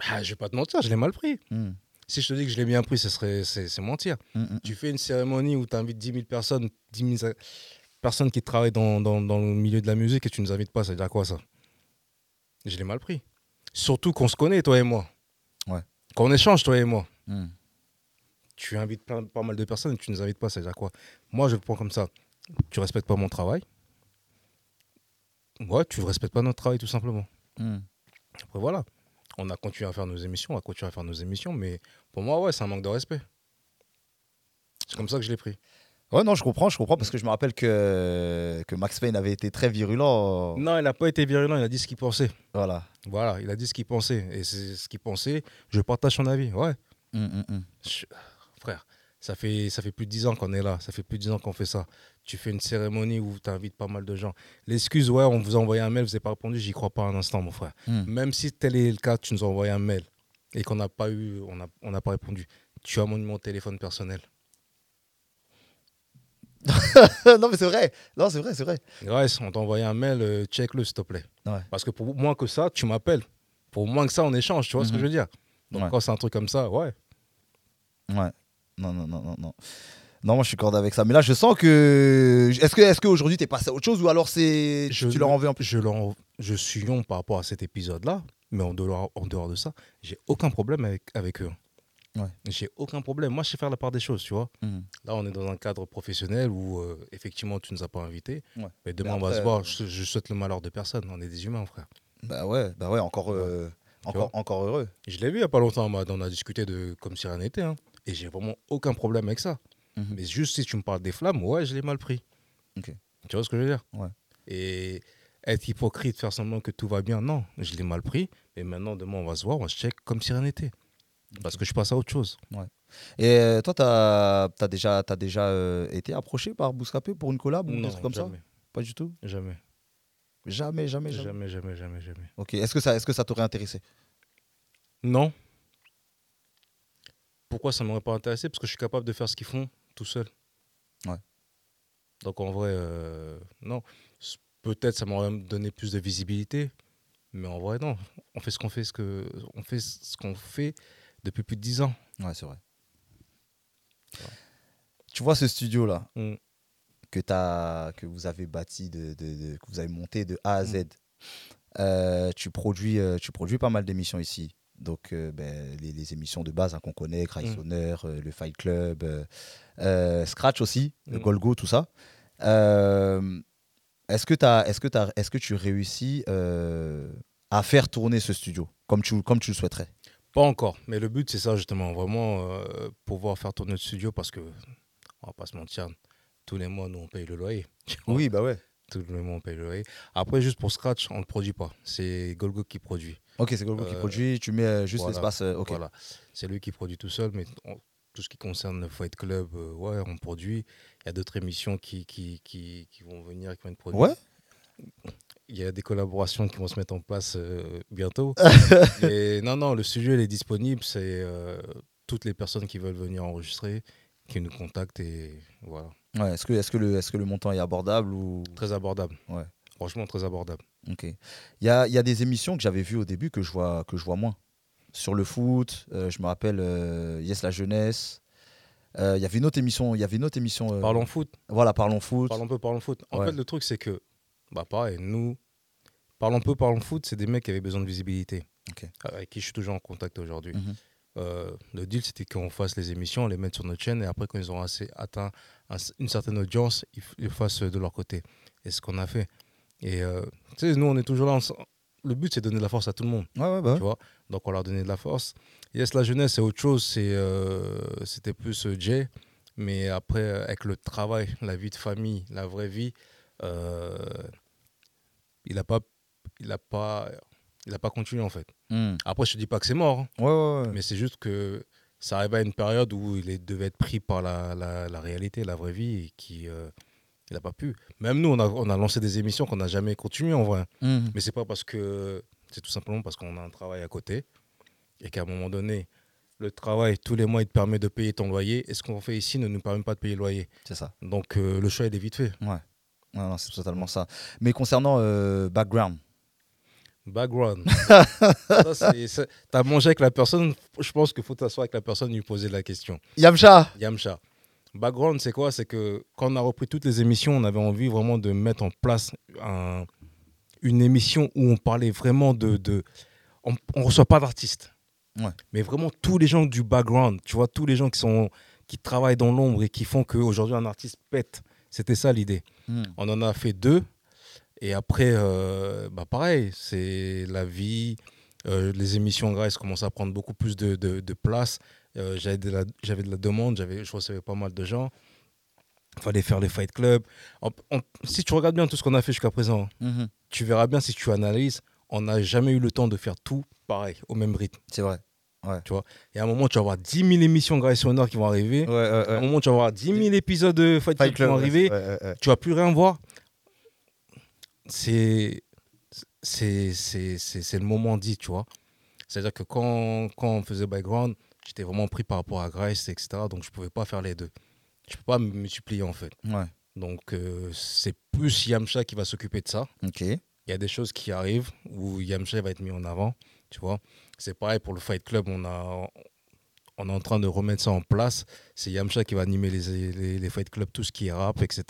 Ah, je vais pas te mentir, je l'ai mal pris. Hmm. Si je te dis que je l'ai bien pris, ce serait, c'est, mentir. Hmm, hmm, Tu fais une cérémonie où tu invites 10 000 personnes, 10 000 personnes qui travaillent dans, dans, dans le milieu de la musique et tu ne nous invites pas, ça veut dire quoi ça? Je l'ai mal pris. Surtout qu'on se connaît, toi et moi. Ouais. Qu'on échange, toi et moi. Tu invites plein- pas mal de personnes et tu ne nous invites pas, ça veut dire quoi? Moi, je le prends comme ça. Tu respectes pas mon travail. Ouais, tu respectes pas notre travail, tout simplement. Après, voilà. On a continué à faire nos émissions, on a continué à faire nos émissions, mais pour moi, ouais, c'est un manque de respect. C'est comme ça que je l'ai pris. Ouais, non, je comprends, je comprends, parce que je me rappelle que, que Max Payne avait été très virulent. Non, il n'a pas été virulent, il a dit ce qu'il pensait. Voilà. Voilà, il a dit ce qu'il pensait. Et c'est ce qu'il pensait. Je partage son avis. Ouais. Hmm, hmm. Je- Frère, ça fait, ça fait plus de 10 ans qu'on est là. Ça fait plus de 10 ans qu'on fait ça. Tu fais une cérémonie où tu invites pas mal de gens. L'excuse, ouais, on vous a envoyé un mail, vous n'avez pas répondu, j'y crois pas un instant, mon frère. Hmm. Même si tel est le cas, tu nous as envoyé un mail et qu'on n'a pas eu, on n'a on n'a pas répondu. Tu as mon numéro de téléphone personnel. non, mais c'est vrai. Non, c'est vrai, c'est vrai. Grèce, on t'a envoyé un mail, euh, check-le, s'il te plaît. Ouais. Parce que pour moins que ça, tu m'appelles. Pour moins que ça, on échange, tu vois ce que Mhm. je veux dire? Donc Ouais. quand c'est un truc comme ça, ouais. Ouais. Non, non, non, non, non. Non, moi je suis cordé avec ça. Mais là, je sens que. Est-ce que, est qu'aujourd'hui t'es passé à autre chose ou alors c'est. Je- Tu leur en veux un peu Je, leur- je suis non par rapport à cet épisode-là, mais en dehors, en dehors de ça, j'ai aucun problème avec, avec eux. Ouais. J'ai aucun problème. Moi, je sais faire la part des choses, tu vois. Mhm. Là, on est dans un cadre professionnel où, euh, effectivement, tu nous as pas invités. Ouais. Mais demain, Mais on va se voir. euh, Je, je souhaite le malheur de personne. On est des humains, frère. Bah ouais, bah ouais, encore, euh, encore, encore heureux. Je l'ai vu il y a pas longtemps. On a discuté de comme si rien n'était. hein. Et j'ai vraiment aucun problème avec ça. Mhm. Mais juste si tu me parles des flammes, ouais, je l'ai mal pris. Tu vois ce que je veux dire? Ouais. Et être hypocrite, faire semblant que tout va bien, non, je l'ai mal pris. Et maintenant, demain, on va se voir, on se check comme si rien n'était. Parce que je passe à autre chose. Et euh, toi, t'as as déjà, as déjà euh, été approché par Bouscapé pour une collab ou des trucs comme ça? jamais, Pas du tout? Jamais, Jamais, jamais, jamais. jamais, jamais, jamais, jamais. Ok. Est-ce que ça, est-ce que ça t'aurait intéressé? Non. Pourquoi ça m'aurait pas intéressé? Parce que je suis capable de faire ce qu'ils font tout seul. Ouais. Donc en vrai, euh, non. Peut-être ça m'aurait donné plus de visibilité, mais en vrai non. On fait ce qu'on fait, ce que on fait ce qu'on fait depuis plus de 10 ans. Ouais, c'est vrai. Tu vois ce studio là Mm. que, t'as- que vous avez bâti, de, de- de- que vous avez monté de A à Mm. Z? Euh, tu, produis, euh, tu produis pas mal d'émissions ici. Donc, euh, ben, les, les émissions de base hein, qu'on connaît, Cry Mm. Sonner, euh, le Fight Club, euh, Scratch aussi, le Mm. Golgo, tout ça. Est-ce, que tu réussis à faire tourner ce studio comme tu, comme tu le souhaiterais? Pas encore, mais le but c'est ça justement, vraiment pouvoir faire tourner le studio parce que on va pas se mentir, tous les mois nous on paye le loyer. Oui, bah ouais. Tous les mois on paye le loyer. Après juste pour Scratch, on ne produit pas, c'est Golgo qui produit. Ok, c'est Golgo qui Euh, produit, tu mets euh, juste voilà, l'espace. euh, ok. Voilà, c'est lui qui produit tout seul, mais on- tout ce qui concerne le Fight Club, ouais, on produit. Il y a d'autres émissions qui, qui, qui, qui vont venir, qui vont être produites. Ouais Il y a des collaborations qui vont se mettre en place euh, bientôt. Non, non, le studio il est disponible. C'est euh, toutes les personnes qui veulent venir enregistrer qui nous contactent et voilà. Ouais, est-ce que, est que, le, est que le montant est abordable ou... Très abordable. Ouais. Franchement très abordable. Ok. Il y a, y a des émissions que j'avais vues au début que je vois, que je vois moins. Sur le foot, euh, je me rappelle euh, Yes la jeunesse. Euh, Il y avait une autre émission. Il y avait une autre émission. Parlons foot. Voilà, parlons foot. Parlons peu, parlons foot. En Ouais. fait, le truc, c'est que, bah pareil, nous, parlons peu, parlons foot, c'est des mecs qui avaient besoin de visibilité. Avec qui je suis toujours en contact aujourd'hui. Mhm. Le deal, c'était qu'on fasse les émissions, on les mette sur notre chaîne, et après, quand ils auront assez atteint un- une certaine audience, ils, fassent de leur côté. Et c'est ce qu'on a fait. Et euh, tu sais, nous, on est toujours là. on- le but, c'est de donner de la force à tout le monde. Ouais, ouais, bah. Tu vois? Donc, on leur donné de la force. Yes, la jeunesse, c'est autre chose. Euh, c'était plus euh, Jay. Mais après, avec le travail, la vie de famille, la vraie vie, euh, il n'a pas, il a pas, il a pas continué en fait. Mhm. Après, je te dis pas que c'est mort, hein, Ouais, ouais, ouais. mais c'est juste que ça arrive à une période où il est- devait être pris par la, la, la réalité, la vraie vie, et qui, euh, il n'a pas pu. Même nous, on a, on a lancé des émissions qu'on n'a jamais continuées en vrai. Mhm. Mais c'est pas parce que. C'est tout simplement parce qu'on a un travail à côté et qu'à un moment donné, le travail, tous les mois, il te permet de payer ton loyer. Et ce qu'on fait ici ne nous permet pas de payer le loyer. C'est ça. Donc euh, le choix, il est vite fait. Non, c'est totalement ça. Mais concernant euh, background, Background. T'as mangé avec la personne, je pense qu'il faut t'asseoir avec la personne et lui poser la question. Yamcha Yamcha. Background, c'est quoi? C'est que quand on a repris toutes les émissions, on avait envie vraiment de mettre en place un- une émission où on parlait vraiment de. de on ne reçoit pas d'artistes. Ouais. Mais vraiment tous les gens du background, tu vois, tous les gens qui, sont, qui travaillent dans l'ombre et qui font qu'aujourd'hui un artiste pète. C'était ça l'idée. Mhm. On en a fait deux. Et après, euh, bah pareil, c'est la vie. euh, les émissions en Grèce commencent à prendre beaucoup plus de, de- de place. Euh, j'avais, de de la demande, je recevais pas mal de gens. Il fallait faire les fight en- si tu regardes bien tout ce qu'on a fait jusqu'à présent, Mhm. tu verras bien si tu analyses, on n'a jamais eu le temps de faire tout pareil, au même rythme. C'est vrai. Et à un moment, tu vas avoir 10 000 émissions Grèce Honor qui vont arriver. Ouais, ouais, À un ouais. moment, tu vas avoir 10 000 épisodes de Fight, Fight Club qui vont Club, arriver. ouais, ouais, ouais. Tu vas plus rien voir. C'est c'est c'est c'est c'est le moment dit, tu vois? C'est-à-dire que quand, quand on faisait background, j'étais vraiment pris par rapport à Grace, etc. Donc je pouvais pas faire les deux. Je peux pas me multiplier en fait. Ouais. Donc euh, c'est plus Yamcha qui va s'occuper de ça. Ok. Il y a des choses qui arrivent où Yamcha va être mis en avant, tu vois. C'est pareil pour le Fight Club, on a on est en train de remettre ça en place. C'est Yamcha qui va animer les, les, les Fight Club, tout ce qui est rap, etc.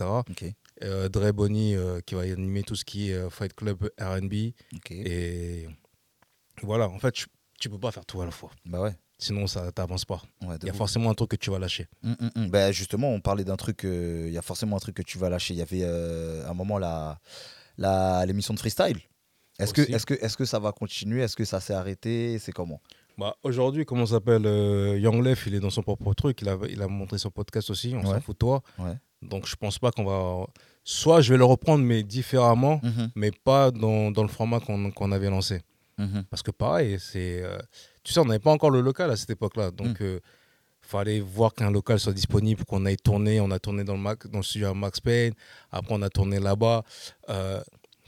Euh, Dre Bonny euh, qui va animer tout ce qui est Fight Club R&B. Et voilà, en fait, tu, tu peux pas faire tout à la fois. Bah ouais. Sinon, ça t'avance pas. ouais Il y a ouf. forcément un truc que tu vas lâcher. Mm, mm, mm. Ben, justement, on parlait d'un truc, euh, il y a forcément un truc que tu vas lâcher. Il y avait euh, un moment la, la, l'émission de freestyle. Est-ce que, est que, est que ça va continuer? Est-ce que ça s'est arrêté? C'est comment? Bah, Aujourd'hui, comment s'appelle euh, Young Lef, il est dans son propre truc. Il a, il a montré son podcast aussi. On Ouais. s'en fout de toi. Ouais. Donc, je pense pas qu'on va. Soit je vais le reprendre, mais différemment, mais pas dans, dans le format qu'on qu'on avait lancé. Mhm. Parce que pareil, c'est. euh, tu sais, on n'avait pas encore le local à cette époque-là. Donc, il fallait voir qu'un local soit disponible, qu'on aille tourner. On a tourné dans le, Mac, dans le studio à Max Payne. Après, on a tourné là-bas. Euh,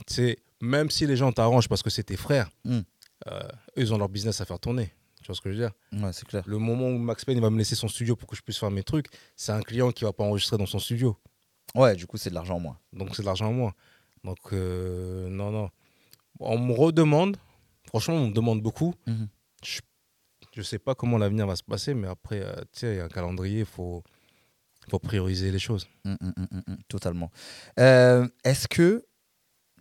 tu sais, même si les gens t'arrangent parce que c'est tes frères, Mm. euh, eux, ils ont leur business à faire tourner. Tu vois ce que je veux dire? Ouais, c'est clair. Le moment où Max Payne il va me laisser son studio pour que je puisse faire mes trucs, c'est un client qui va pas enregistrer dans son studio. Ouais, du coup, c'est de l'argent en moins. Donc c'est de l'argent en moins. Donc euh, non, non. On me redemande, franchement, on me demande beaucoup. Mhm. Je, je sais pas comment l'avenir va se passer, mais après, euh, tu il y a un calendrier, il faut, faut prioriser les choses. Mm, mm, mm, totalement. Euh, est-ce que,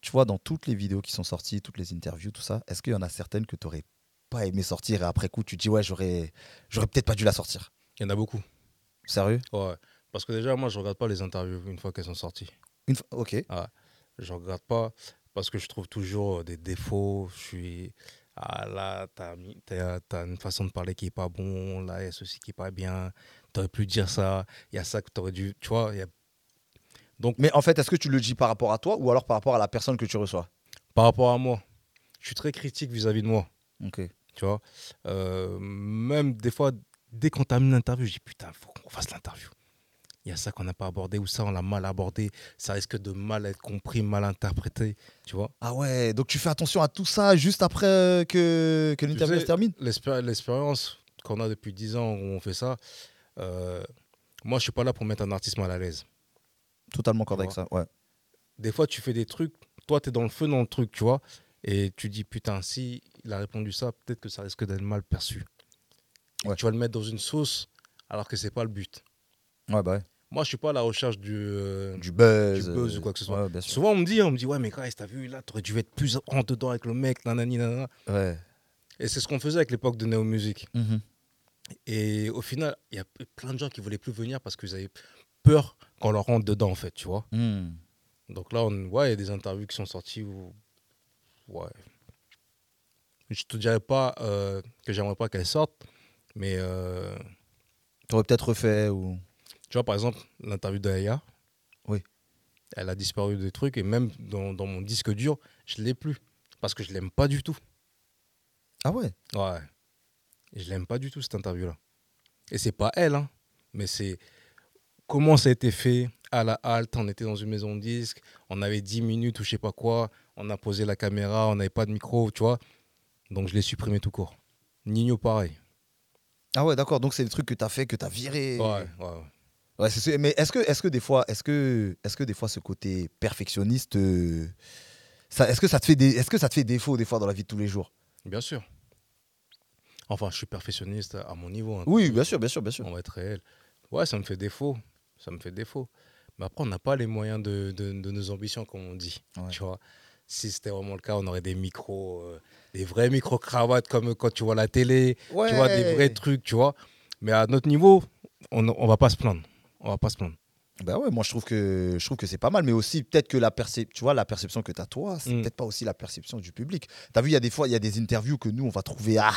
tu vois, dans toutes les vidéos qui sont sorties, toutes les interviews, tout ça, est-ce qu'il y en a certaines que tu n'aurais pas aimé sortir et après coup, tu te dis, ouais, j'aurais, j'aurais peut-être pas dû la sortir? Il y en a beaucoup. Sérieux? Ouais. Parce que déjà, moi, je regarde pas les interviews une fois qu'elles sont sorties. Une fois- Ok. Je regarde pas parce que je trouve toujours des défauts. Je suis. Ah là, t'as t'as- t'as une façon de parler qui est pas bon. Là, il y a ceci qui est pas bien. T'aurais pu dire ça. Il y a ça que t'aurais dû. Tu vois, y a- Mais en fait, est-ce que tu le dis par rapport à toi ou alors par rapport à la personne que tu reçois? Par rapport à moi, je suis très critique vis-à-vis de moi. Ok. Tu vois, Euh, même des fois, dès qu'on termine l'interview, je dis putain, faut qu'on fasse l'interview. Il y a ça qu'on n'a pas abordé ou ça, on l'a mal abordé. Ça risque de mal être compris, mal interprété. Tu vois, Ah ouais, donc tu fais attention à tout ça juste après euh, que, que l'interview se termine? L'expéri- l'expérience qu'on a depuis 10 ans où on fait ça, euh, moi, je suis pas là pour mettre un artiste mal à l'aise. Totalement Tu ça, ouais. Des fois, tu fais des trucs, toi, tu es dans le feu dans le truc, tu vois. Et tu dis, putain, si il a répondu ça, peut-être que ça risque d'être mal perçu. Ouais. Tu vas le mettre dans une sauce alors que c'est pas le but. Ouais, bah ouais. Moi, je suis pas à la recherche du. euh, Du buzz. Du buzz euh, ou quoi que ce soit. Ouais. Souvent, on me dit, on me dit, ouais, mais Grace, t'as vu, là, t'aurais dû être plus rentre dedans avec le mec, nanani, nanana. Ouais. Et c'est ce qu'on faisait avec l'époque de Neo Music. Mhm. Et au final, il y a plein de gens qui voulaient plus venir parce qu'ils avaient peur qu'on leur rentre dedans, en fait, tu vois. Hmm. Donc là, on, ouais, il y a des interviews qui sont sorties où. Ouais. Je te dirais pas euh, que j'aimerais pas qu'elles sortent, mais euh, T'aurais peut-être refait ou. Tu vois, par exemple, l'interview d'Aya. Oui. Elle a disparu des trucs et même dans, dans mon disque dur, je l'ai plus. Parce que je l'aime pas du tout. Ah ouais? Ouais. Je l'aime pas du tout, cette interview-là. Et c'est pas elle, hein, mais c'est comment ça a été fait à la halte. On était dans une maison de disque, on avait 10 minutes ou je sais pas quoi. On a posé la caméra, on n'avait pas de micro, tu vois. Donc je l'ai supprimé tout court. Nino, pareil. Ah ouais, d'accord. Donc c'est des trucs que t'as fait, que t'as viré. Ouais, ouais, ouais. Ouais, c'est sûr. Mais est-ce que, est que des fois, est-ce que, est que des fois ce côté perfectionniste, euh, ça, est-ce que ça te fait, des, est-ce que ça te fait défaut des fois dans la vie de tous les jours? Bien sûr. Enfin, je suis perfectionniste à mon niveau. hein. Oui, bien sûr, bien sûr, bien sûr. On va être réel. Ouais, ça me fait défaut. Ça me fait défaut. Mais après, on n'a pas les moyens de, de- de nos ambitions, comme on dit. Ouais. Tu vois si c'était vraiment le cas, on aurait des micros, euh, des vrais micro-cravates comme quand tu vois la télé, tu vois, des vrais trucs, tu vois. Mais à notre niveau, on on va pas se plaindre. On va pas se plaindre. Bah ouais, moi je trouve que je trouve que c'est pas mal, mais aussi peut-être que la percep- tu vois la perception que tu as toi, c'est Mm. peut-être pas aussi la perception du public. Tu as vu il y a des fois il y a des interviews que nous on va trouver ah,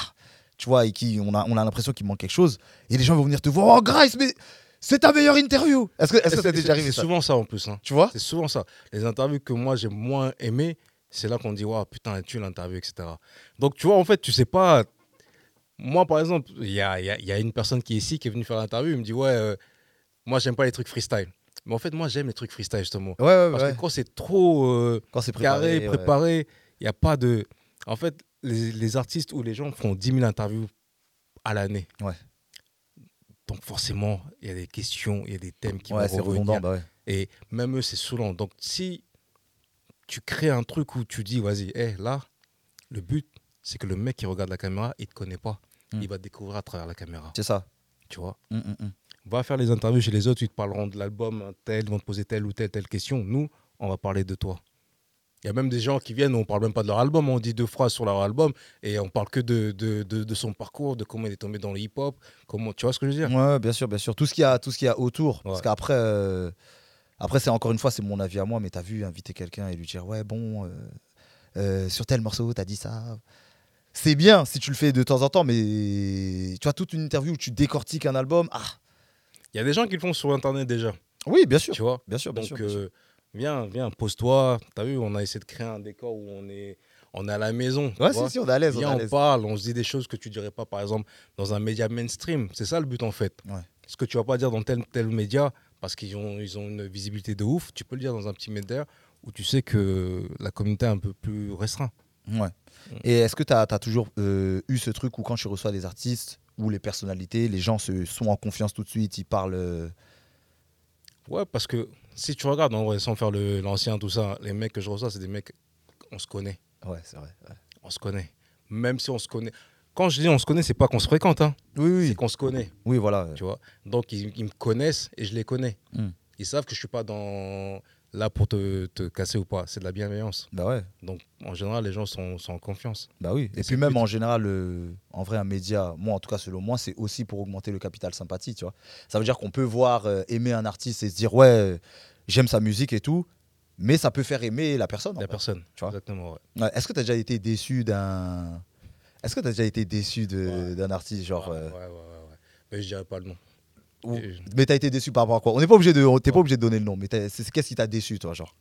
tu vois et qui on a on a l'impression qu'il manque quelque chose et les gens vont venir te voir "Oh Grace, mais c'est ta meilleure interview." Est-ce que est-ce que ça t'est déjà arrivé C'est souvent ça en plus. hein. Tu vois? C'est souvent ça. Les interviews que moi j'ai moins aimées, c'est là qu'on dit, waouh, putain, tu l'interview, etc. Donc, tu vois, en fait, tu sais pas. Moi, par exemple, il y a, il y a- y a une personne qui est ici qui est venue faire l'interview. Il me dit, ouais, euh, moi, j'aime pas les trucs freestyle. Mais en fait, moi, j'aime les trucs freestyle, justement. Ouais ouais, Parce ouais. que quand c'est trop euh, Quand préparé, carré, ouais. préparé, il n'y a pas de. En fait, les, les artistes ou les gens font 10 000 interviews à l'année. Ouais. Donc, forcément, il y a des questions, il y a des thèmes qui vont revenir. bah. Et même eux, c'est saoulant. Donc, si tu crées un truc où tu dis, vas-y, hé, là, le but, c'est que le mec qui regarde la caméra, il te connaît pas. Mm. Il va te découvrir à travers la caméra. C'est ça. Tu vois? Mm, mm, mm. Va faire les interviews chez les autres, ils te parleront de l'album, tel, ils vont te poser telle ou telle, telle question. Nous, on va parler de toi. Il y a même des gens qui viennent, on parle même pas de leur album, on dit deux phrases sur leur album et on parle que de, de, de, de son parcours, de comment il est tombé dans le hip-hop. Comment, tu vois ce que je veux dire? Ouais, bien sûr, bien sûr. Tout ce qu'il y a, tout ce qu'il y a autour. Parce qu'après, euh, après, c'est encore une fois, c'est mon avis à moi, mais t'as vu inviter quelqu'un et lui dire, ouais, bon, euh, euh, sur tel morceau, t'as dit ça. C'est bien si tu le fais de temps en temps, mais tu as toute une interview où tu décortiques un album. Ah, Il y a des gens qui le font sur Internet déjà, oui, bien sûr, tu vois bien sûr, bien Donc, sûr. bien sûr. euh, viens, viens, pose-toi. T'as vu, on a essayé de créer un décor où on est, on est à la maison. Ouais, si, si, on est à l'aise, on on parle, on se dit des choses que tu dirais pas, par exemple, dans un média mainstream. C'est ça le but, en fait. Ouais. Ce que tu vas pas dire dans tel tel média, parce qu'ils ont, ils ont une visibilité de ouf, tu peux le dire dans un petit média où tu sais que la communauté est un peu plus restreinte. Ouais. Et est-ce que tu as, toujours euh, eu ce truc où quand tu reçois des artistes ou les personnalités, les gens se sont en confiance tout de suite, ils parlent. euh, Ouais, parce que si tu regardes, en vrai, sans faire l'ancien, tout ça, les mecs que je reçois, c'est des mecs, on se connaît. Ouais, c'est vrai. ouais. On se connaît. Même si on se connaît. Quand je dis on se connaît, c'est pas qu'on se fréquente, hein. Oui, oui, c'est qu'on se connaît. oui, voilà. tu vois? Donc, ils, ils me connaissent et je les connais. Mm. Ils savent que je suis pas dans là pour te, te casser ou pas. C'est de la bienveillance. Bah ouais. Donc, en général, les gens sont, sont en confiance. Bah oui. Et puis même en général, euh, en vrai, un média, moi en tout cas selon moi, c'est aussi pour augmenter le capital sympathie, tu vois. Ça veut dire qu'on peut voir euh, aimer un artiste et se dire ouais, euh, j'aime sa musique et tout, mais ça peut faire aimer la personne. en La personne. tu vois. Exactement. ouais. Ouais. Est-ce que tu as déjà été déçu d'un Est-ce que tu as déjà été déçu de- Ouais. d'un artiste genre ouais, ouais, ouais, ouais, ouais. Mais je dirais pas le nom. Ou- Mais t'as été déçu par rapport à quoi On n'est pas obligé de, t'es pas obligé de donner le nom, mais qu'est-ce qui t'a déçu, toi, genre?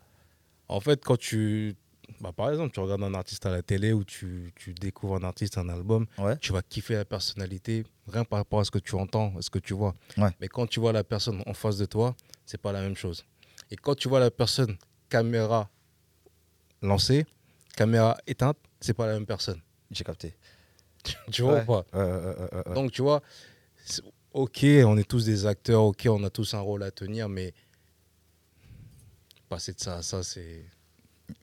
En fait, quand tu. Bah, par exemple, tu regardes un artiste à la télé ou tu, tu découvres un artiste, un album, Ouais. tu vas kiffer la personnalité, rien par rapport à ce que tu entends, à ce que tu vois. Ouais. Mais quand tu vois la personne en face de toi, c'est pas la même chose. Et quand tu vois la personne caméra lancée, caméra éteinte, c'est pas la même personne. J'ai capté. tu vois Ouais. ou pas. Donc, tu vois, ok, on est tous des acteurs, ok, on a tous un rôle à tenir, mais passer de ça à ça, c'est.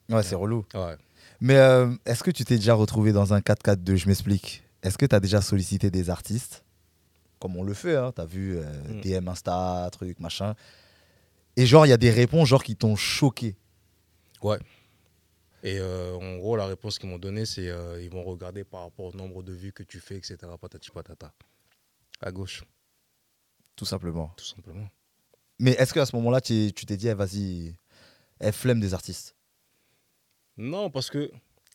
Ouais, c'est relou. Ouais. Mais euh, est-ce que tu t'es déjà retrouvé dans un 4-4-2 Je m'explique. Est-ce que tu as déjà sollicité des artistes? Comme on le fait, hein, tu as vu euh, Mm. DM Insta, truc, machin. Et genre, il y a des réponses genre qui t'ont choqué? Et euh, en gros, la réponse qu'ils m'ont donnée, c'est ils vont regarder par rapport au nombre de vues que tu fais, etc. Patati patata. À gauche, Tout simplement. tout simplement. Mais est-ce qu'à ce moment-là, tu t'es dit, eh, vas-y, elle flemme des artistes? Non, parce que.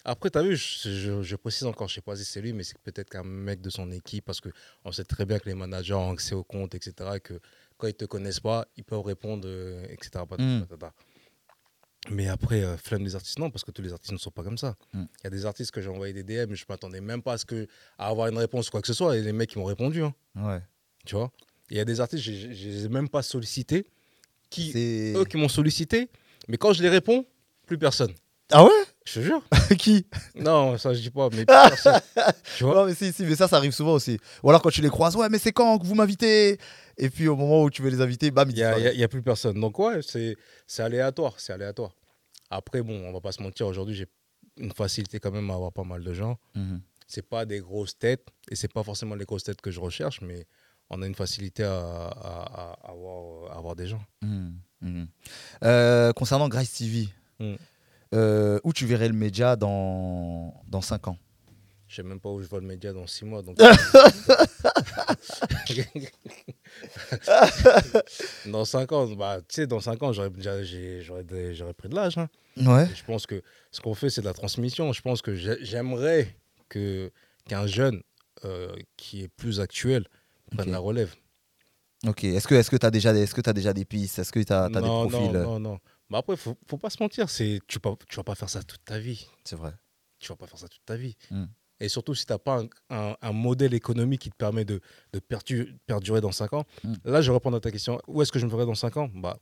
Après, tu as vu, je, je- je précise encore, je sais pas si c'est lui, mais c'est peut-être qu'un mec de son équipe, parce qu'on sait très bien que les managers ont accès au compte, etc. Et que quand ils te connaissent pas, ils peuvent répondre, euh, etc. Mm. Mais après, euh, flemme des artistes, non, parce que tous les artistes ne sont pas comme ça. Il Mm. y a des artistes que j'ai envoyé des DM, je m'attendais même pas à, ce que, à avoir une réponse ou quoi que ce soit, et les mecs, ils m'ont répondu. hein. Ouais. Tu vois? Il y a des artistes, je ne les ai même pas sollicités, qui, eux qui m'ont sollicité, mais quand je les réponds, plus personne. Ah ouais? Je te jure. Qui? Non, ça je dis pas, mais plus personne. Tu vois? Non, mais si, si, mais ça, ça arrive souvent aussi. Ou alors quand tu les croises, ouais, mais c'est quand que vous m'invitez? Et puis au moment où tu veux les inviter, bam, Il n'y a, plus personne. Donc ouais, c'est aléatoire, c'est aléatoire. Après, bon, on va pas se mentir, aujourd'hui, j'ai une facilité quand même à avoir pas mal de gens. Mhm. C'est pas des grosses têtes, et c'est pas forcément les grosses têtes que je recherche, mais on a une facilité à, à- à avoir, à avoir des gens. Mhm. Mhm. Euh, concernant Grace TV, euh, où tu verrais le média dans, dans 5 ans? Je sais même pas où je vois le média dans six mois. Donc... dans cinq ans, bah, tu sais, dans cinq ans, j'aurais déjà- j'ai- j'aurais des- j'aurais pris de l'âge. hein. Ouais. Je pense que ce qu'on fait, c'est de la transmission. Je pense que j'ai- j'aimerais que qu'un jeune euh, qui est plus actuel prenne Ok. la relève. Ok. Est-ce que tu as, déjà des- que t'as déjà des pistes? Est-ce que tu as, des non, profils? non, non, non. Mais après, faut, faut pas se mentir. Tu ne vas pas faire ça toute ta vie. C'est vrai. Tu vas pas faire ça toute ta vie. Mm. Et surtout, si tu n'as pas un, un- un modèle économique qui te permet de, de perdu- perdurer dans 5 ans. Mm. Là, je réponds à ta question. Où est-ce que je me verrai dans 5 ans? Bah,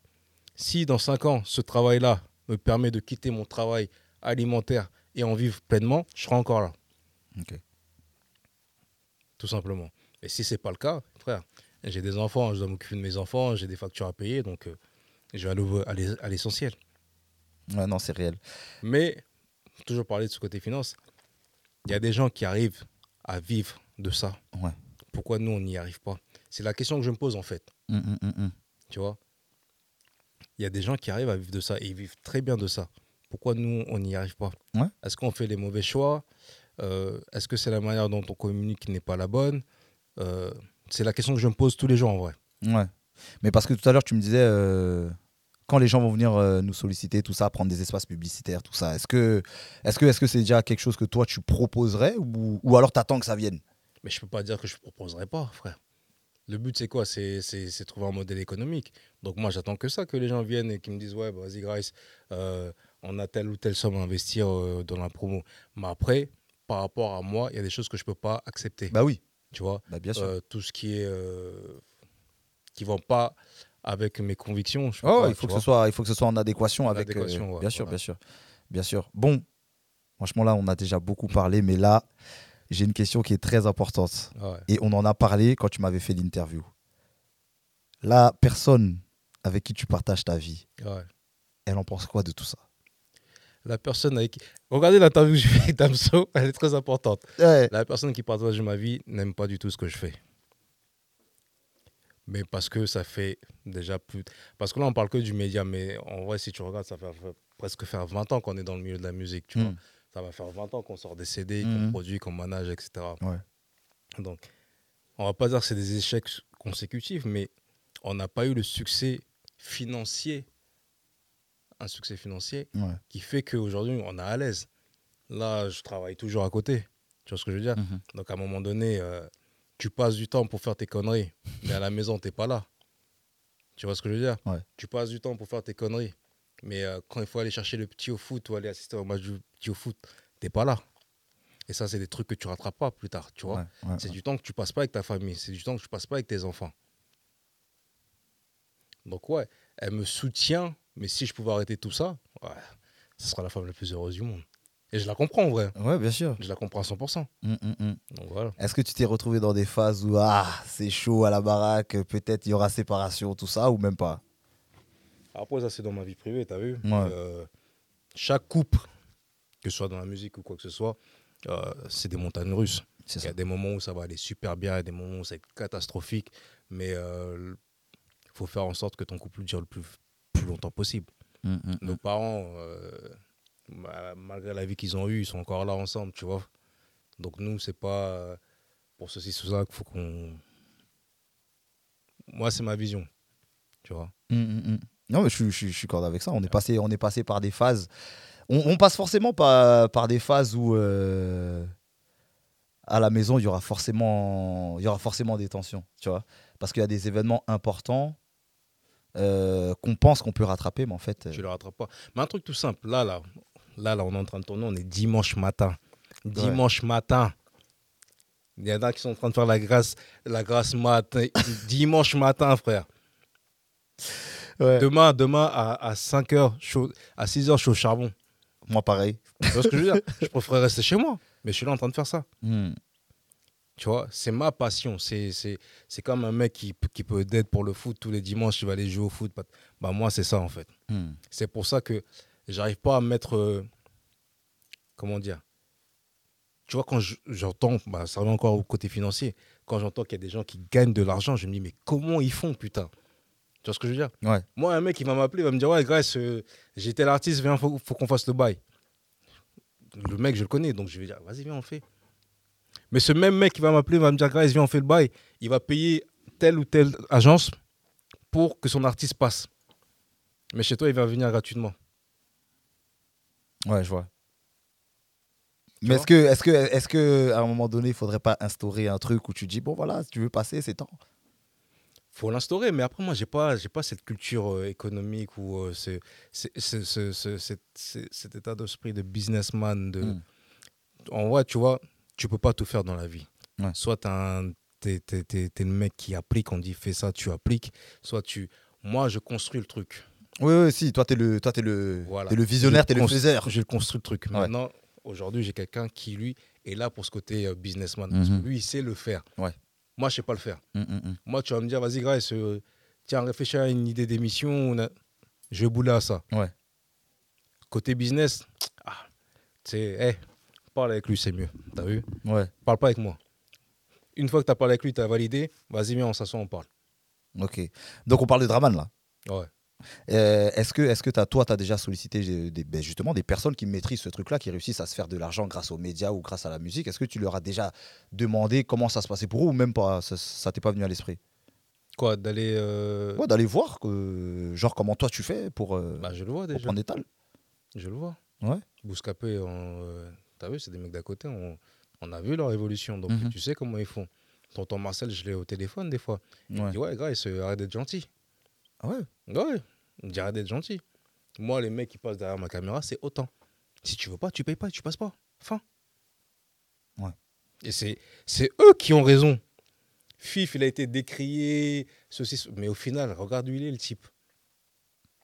Si dans 5 ans, ce travail-là me permet de quitter mon travail alimentaire et en vivre pleinement, je serai encore là. Ok. Tout simplement. Et si c'est pas le cas, frère, j'ai des enfants, je dois m'occuper de mes enfants, j'ai des factures à payer, donc euh, je vais aller à l'es- à l'essentiel. Ouais, non, c'est réel. Mais, toujours parler de ce côté finance, il y a des gens qui arrivent à vivre de ça. Ouais. Pourquoi nous, on n'y arrive pas? C'est la question que je me pose en fait. Mm, mm, mm, mm. Tu vois? Il y a des gens qui arrivent à vivre de ça et ils vivent très bien de ça. Pourquoi nous, on n'y arrive pas? Ouais. Est-ce qu'on fait les mauvais choix? Euh, Est-ce que c'est la manière dont on communique qui n'est pas la bonne? Euh, C'est la question que je me pose tous les jours en vrai. Ouais. Mais parce que tout à l'heure, tu me disais, euh, quand les gens vont venir euh, nous solliciter, tout ça, prendre des espaces publicitaires, tout ça, est-ce que est-ce que est-ce que c'est déjà quelque chose que toi tu proposerais ou, ou alors t'attends que ça vienne? Mais je peux pas dire que je ne proposerai pas, frère. Le but, c'est quoi? C'est trouver un modèle économique. Donc moi, j'attends que ça, que les gens viennent et qu'ils me disent, ouais, bah, vas-y, Grace, euh, on a telle ou telle somme à investir dans la promo. Mais après, par rapport à moi, il y a des choses que je peux pas accepter. Bah oui, tu vois bah bien sûr. Euh, Tout ce qui est... euh, qui vont pas avec mes convictions. je Oh, pas, il faut que vois. ce soit, il faut que ce soit en adéquation En avec. euh, adéquation, ouais, bien sûr, voilà. bien sûr, bien sûr. Bon, franchement là, on a déjà beaucoup parlé, mais là, j'ai une question qui est très importante Ouais. et on en a parlé quand tu m'avais fait l'interview. La personne avec qui tu partages ta vie, Ouais. elle en pense quoi de tout ça? La personne avec qui... Regardez l'interview que j'ai fait avec Damso, elle est très importante. Ouais. La personne qui partage ma vie n'aime pas du tout ce que je fais. Mais parce que ça fait déjà plus. Parce que là, on parle que du média, mais en vrai, si tu regardes, ça fait presque faire 20 ans qu'on est dans le milieu de la musique. Tu vois. Mm. Ça va faire 20 ans qu'on sort des CD, qu'on produit, qu'on manage, etc. Ouais. Donc, on va pas dire que c'est des échecs consécutifs, mais on n'a pas eu le succès financier, un succès financier Ouais. qui fait qu'aujourd'hui, on est à l'aise. Là, je travaille toujours à côté. Tu vois ce que je veux dire? Mhm. Donc, à un moment donné, euh, tu passes du temps pour faire tes conneries, mais à la maison, tu n'es pas là. Tu vois ce que je veux dire? Ouais. Tu passes du temps pour faire tes conneries, mais euh, quand il faut aller chercher le petit au foot ou aller assister au match du petit au foot, tu n'es pas là. Et ça, c'est des trucs que tu rattrapes pas plus tard, tu vois? Ouais, c'est du temps que tu passes pas avec ta famille, c'est du temps que tu passes pas avec tes enfants. Donc ouais, elle me soutient, mais si je pouvais arrêter tout ça, ouais, ce sera la femme la plus heureuse du monde. Et je la comprends en vrai, Ouais, bien sûr. je la comprends à 100%. Mm, mm, mm. Donc voilà. Est-ce que tu t'es retrouvé dans des phases où ah, c'est chaud à la baraque, peut-être il y aura séparation, tout ça, ou même pas? Après ça c'est dans ma vie privée, t'as vu? Ouais. Euh, chaque coupe, que ce soit dans la musique ou quoi que ce soit, euh, c'est des montagnes russes. Il y a des moments où ça va aller super bien, il y a des moments où c'est catastrophique, mais il faut faire en sorte que ton couple dure le plus, plus longtemps possible. Mm, mm, mm. Nos parents, euh, ma- malgré la vie qu'ils ont eue, ils sont encore là ensemble, tu vois. Donc nous, c'est pas euh, pour ceci, cela qu'il faut qu'on... Moi, c'est ma vision, tu vois. Mm, mm, mm. Non, mais je, suis- je, je suis d'accord avec ça. On est passé, on est passé par des phases. On, on passe forcément par, par des phases où euh, à la maison il y aura forcément, il y aura forcément des tensions, tu vois, parce qu'il y a des événements importants euh, qu'on pense qu'on peut rattraper, mais en fait, euh, Tu le rattrapes pas. Mais un truc tout simple, là, là, là, là, on est en train de tourner, on est dimanche matin. Dimanche matin. Il y en a qui sont en train de faire la grâce, la grâce matin. dimanche matin, frère. ouais. Demain, demain à, à 5 heures, chaud- à 6 heures, je suis au charbon. moi pareil. Tu vois ce que je veux dire? Je préfère rester chez moi, mais je suis là en train de faire ça. Mm. Tu vois, c'est ma passion. C'est, c'est, c'est comme un mec qui, qui peut d'être pour le foot tous les dimanches, il va aller jouer au foot. Bah, moi, c'est ça, en fait. Mm. C'est pour ça que j'arrive pas à mettre. euh, comment dire Tu vois, quand je- j'entends. Bah, ça revient encore au côté financier. Quand j'entends qu'il y a des gens qui gagnent de l'argent, je me dis, mais comment ils font, putain? Tu vois ce que je veux dire? Ouais. Moi, un mec, il va m'appeler, il va me dire, ouais, Grèce, euh, j'étais l'artiste, viens, faut, faut qu'on fasse le bail. Le mec, je le connais, donc je vais dire, vas-y, viens, on fait. Mais ce même mec qui va m'appeler, va me dire, Grèce, viens, on fait le bail. Il va payer telle ou telle agence pour que son artiste passe. Mais chez toi, il va venir gratuitement. Ouais, je vois. Tu Mais est-ce que, est-ce que, est-ce que, à un moment donné, il faudrait pas instaurer un truc où tu dis bon voilà, si tu veux passer, c'est temps? faut l'instaurer, mais après, moi, j'ai pas, j'ai pas cette culture euh, économique ou euh, c'est- cet état d'esprit de businessman. De... Mm. En vrai, tu vois, tu peux pas tout faire dans la vie. Ouais. Soit t'es- t'es le mec qui applique, on dit fais ça, tu appliques. Soit tu. Moi, je construis le truc. Oui, oui, si. Toi, t'es le, toi, le, Voilà. t'es le visionnaire, t'es le faiseur. Je construis le truc. Ouais. Maintenant, aujourd'hui, j'ai quelqu'un qui, lui, est là pour ce côté euh, businessman. Parce Mhm. que lui, il sait le faire. Ouais. Moi, je sais pas le faire. Mm, mm, mm. Moi, tu vas me dire, vas-y, Grace, euh, tiens, réfléchis à une idée d'émission. a- Je vais bouler à ça. Ouais. Côté business, ah, tu sais, parle avec lui, c'est mieux. T'as vu? Ouais. Parle pas avec moi. Une fois que tu as parlé avec lui, tu as validé, vas-y, viens, on s'assoit, on parle. Ok. Donc on parle de Draman là? Ouais. Euh, est-ce que, est-ce que t'as, toi, tu as déjà sollicité des- ben, justement des personnes qui maîtrisent ce truc-là, qui réussissent à se faire de l'argent grâce aux médias ou grâce à la musique? Est-ce que tu leur as déjà demandé comment ça se passait pour eux ou même pas? Ça, ça t'est pas venu à l'esprit? Quoi, d'aller. euh, Ouais, d'aller voir, que, genre comment toi tu fais pour, euh, bah, je le vois pour déjà. prendre des. Je le vois. Ouais. Bouscapé, on, t'as vu, c'est des mecs d'à côté. On, on a vu leur évolution. Donc, Mhm. tu sais comment ils font. Tonton Marcel, je l'ai au téléphone des fois. Il me Ouais. dit, ouais, Grace, euh, arrête d'être gentil. Ah ouais? Ouais, il me dit arrête d'être gentil. Moi, les mecs qui passent derrière ma caméra, c'est autant. Si tu veux pas, tu payes pas, tu passes pas. Fin. Ouais. Et c'est, c'est eux qui ont raison. Fif, il a été décrié, ceci, ce- mais au final, regarde où il est, le type.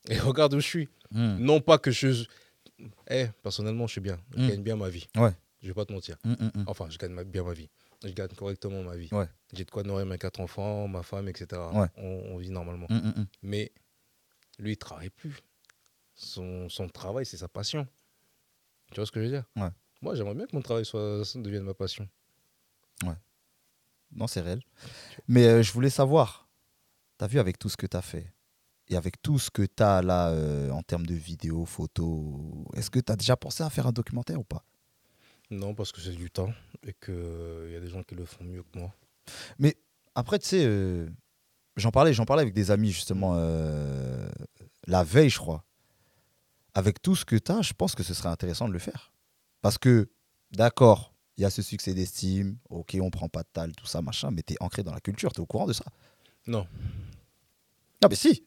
Et regarde où je suis. Mm. Non pas que je. Eh, personnellement, je suis bien. Je Mm. gagne bien ma vie. Ouais. Je vais pas te mentir. Mm, mm. Enfin, je gagne ma- bien ma vie. Je gagne correctement ma vie. Ouais. J'ai de quoi nourrir mes quatre enfants, ma femme, etc. Ouais. On, on vit normalement. Mais lui, il travaille plus. Son, son travail, c'est sa passion. Tu vois ce que je veux dire? Ouais. Moi, j'aimerais bien que mon travail soit, devienne ma passion. Non, c'est réel. Mais euh, je voulais savoir, tu as vu avec tout ce que tu as fait et avec tout ce que tu as là euh, en termes de vidéos, photos, est-ce que tu as déjà pensé à faire un documentaire ou pas? Non, parce que c'est du temps et qu'il y a des gens qui le font mieux que moi. Après, tu sais, euh, j'en parlais, j'en parlais avec des amis justement euh, la veille, je crois. Avec tout ce que tu as, je pense que ce serait intéressant de le faire. Parce que, d'accord, il y a ce succès d'estime, ok, on prend pas de tal, tout ça, machin, mais tu es ancré dans la culture, tu es au courant de ça? Non. Non, mais si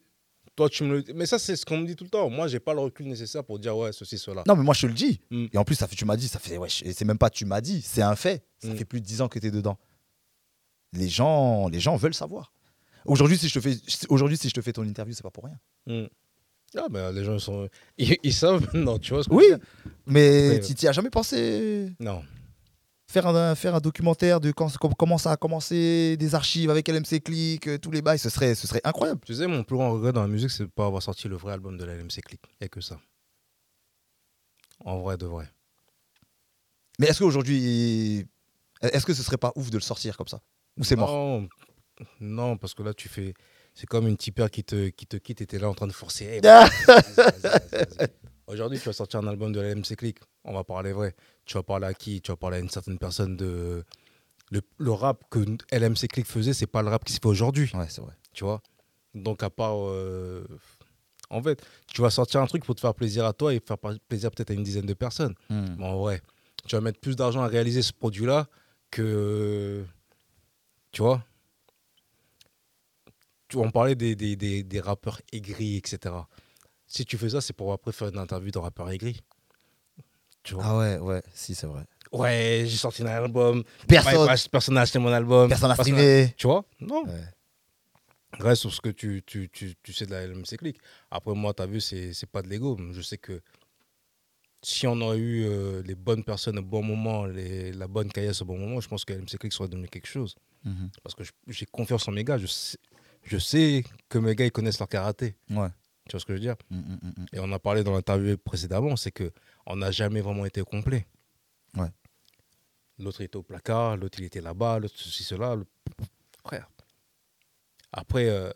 Toi, tu me le... Mais ça, c'est ce qu'on me dit tout le temps. Moi, j'ai pas le recul nécessaire pour dire, ouais, ceci, cela. Non, mais moi, je te le dis. Mm. Et en plus, ça fait, tu m'as dit, ça fait, ouais, c'est même pas tu m'as dit, c'est un fait. Ça Mm. fait plus de 10 ans que tu es dedans. Les gens, les gens veulent savoir. Aujourd'hui, si je te fais, aujourd'hui, si je te fais ton interview, c'est pas pour rien. Mm. Ah, mais les gens, ils, sont... ils, ils savent maintenant, tu vois ce que Oui, dire mais Ouais. tu t'y as jamais pensé? Non. Faire un, faire un documentaire de quand, com- comment ça a commencé, des archives avec LMC Click, euh, tous les bails, ce serait, ce serait incroyable. Tu sais, mon plus grand regret dans la musique, c'est de pas avoir sorti le vrai album de la LMC Click. Il n'y a que ça. En vrai, de vrai. Mais est-ce qu'aujourd'hui, est-ce que ce serait pas ouf de le sortir comme ça? Ou c'est mort? Non, parce que là, tu fais. C'est comme une tipeur qui te, qui te quitte et t'es là en train de forcer. Hey. Aujourd'hui, tu vas sortir un album de LMC Click. On va parler vrai. Tu vas parler à qui Tu vas parler à une certaine personne de. Le, le rap que LMC Click faisait, c'est pas le rap qui se fait aujourd'hui. Ouais, c'est vrai. Tu vois? Donc, à part. euh, En fait, tu vas sortir un truc pour te faire plaisir à toi et faire plaisir peut-être à une dizaine de personnes. Hmm. Mais en vrai, tu vas mettre plus d'argent à réaliser ce produit-là que. Tu vois? Tu, On parlait des, des, des, des rappeurs aigris, etc. Si tu fais ça, c'est pour après faire une interview de rappeur aigri. Tu vois Ah ouais, ouais, si, c'est vrai. Ouais, j'ai sorti un album. Personne, personne n'a acheté mon album. personne n'a streamé. Tu vois? Non. Ouais. Reste sur ce que tu, tu, tu, tu sais de la LMC Click. Après, moi, tu as vu, c'est pas de l'ego. Je sais que si on aurait eu euh, les bonnes personnes au bon moment, les, la bonne caillasse au bon moment, je pense que LMC Click serait devenu quelque chose. Mhm. Parce que j'ai confiance en mes gars. Je sais, je sais que mes gars, ils connaissent leur karaté. Ouais. Tu vois ce que je veux dire? Mm, mm, mm. Et on a parlé dans l'interview précédemment, c'est que on n'a jamais vraiment été complet. Ouais. L'autre était au placard, l'autre il était là-bas, l'autre ceci, cela. le- Frère. Après, euh,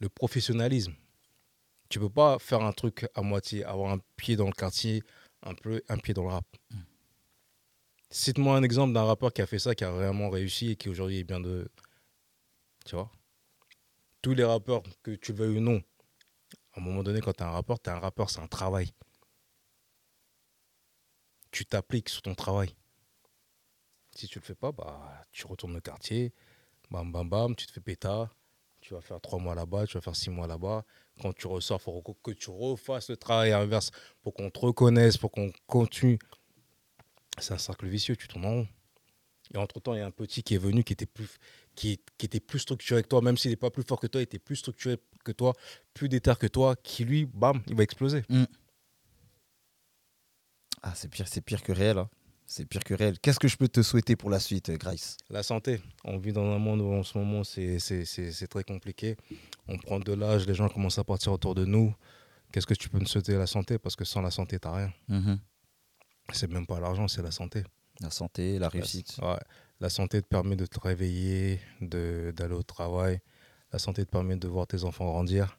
le professionnalisme. Tu peux pas faire un truc à moitié, avoir un pied dans le quartier, un, peu, un pied dans le rap. Mm. Cite-moi un exemple d'un rappeur qui a fait ça, qui a vraiment réussi et qui aujourd'hui est bien de. Tu vois Tous les rappeurs, que tu veuilles ou non, à un moment donné, quand tu es un rappeur, tu es un rappeur, c'est un travail. Tu t'appliques sur ton travail. Si tu le fais pas, bah, tu retournes au quartier, bam, bam, bam, tu te fais pétard, tu vas faire trois mois là-bas, tu vas faire six mois là-bas. Quand tu ressors, il faut que tu refasses le travail inverse pour qu'on te reconnaisse, pour qu'on continue. C'est un cercle vicieux, tu tournes en rond. Et entre-temps, il y a un petit qui est venu, qui était plus, qui, était plus structuré que toi, même s'il n'est pas plus fort que toi, il était plus structuré que toi, plus déter que toi, qui lui, bam, il va exploser. Ah, c'est pire, c'est pire que réel. hein. C'est pire que réel. Qu'est-ce que je peux te souhaiter pour la suite, euh, Grace? La santé. On vit dans un monde où en ce moment, c'est très compliqué. On prend de l'âge, les gens commencent à partir autour de nous. Qu'est-ce que tu peux me souhaiter La santé, parce que sans la santé, t'as rien. Mhm. C'est même pas l'argent, c'est la santé. La santé, la réussite. Ouais. La santé te permet de te réveiller, de- d'aller au travail. La santé te permet de voir tes enfants grandir.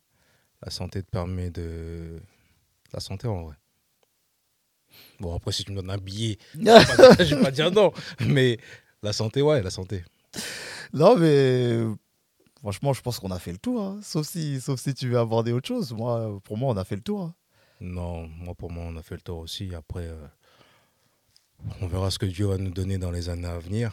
La santé te permet de... La santé en vrai. Bon, après, si tu me donnes un billet, je je vais pas dire non. Mais la santé, ouais, la santé. Non, mais franchement, je pense qu'on a fait le tour. hein. Sauf, si, sauf si tu veux aborder autre chose. Moi, pour moi, on a fait le tour. hein. Non, moi pour moi on a fait le tour aussi. Après, euh, on verra ce que Dieu va nous donner dans les années à venir.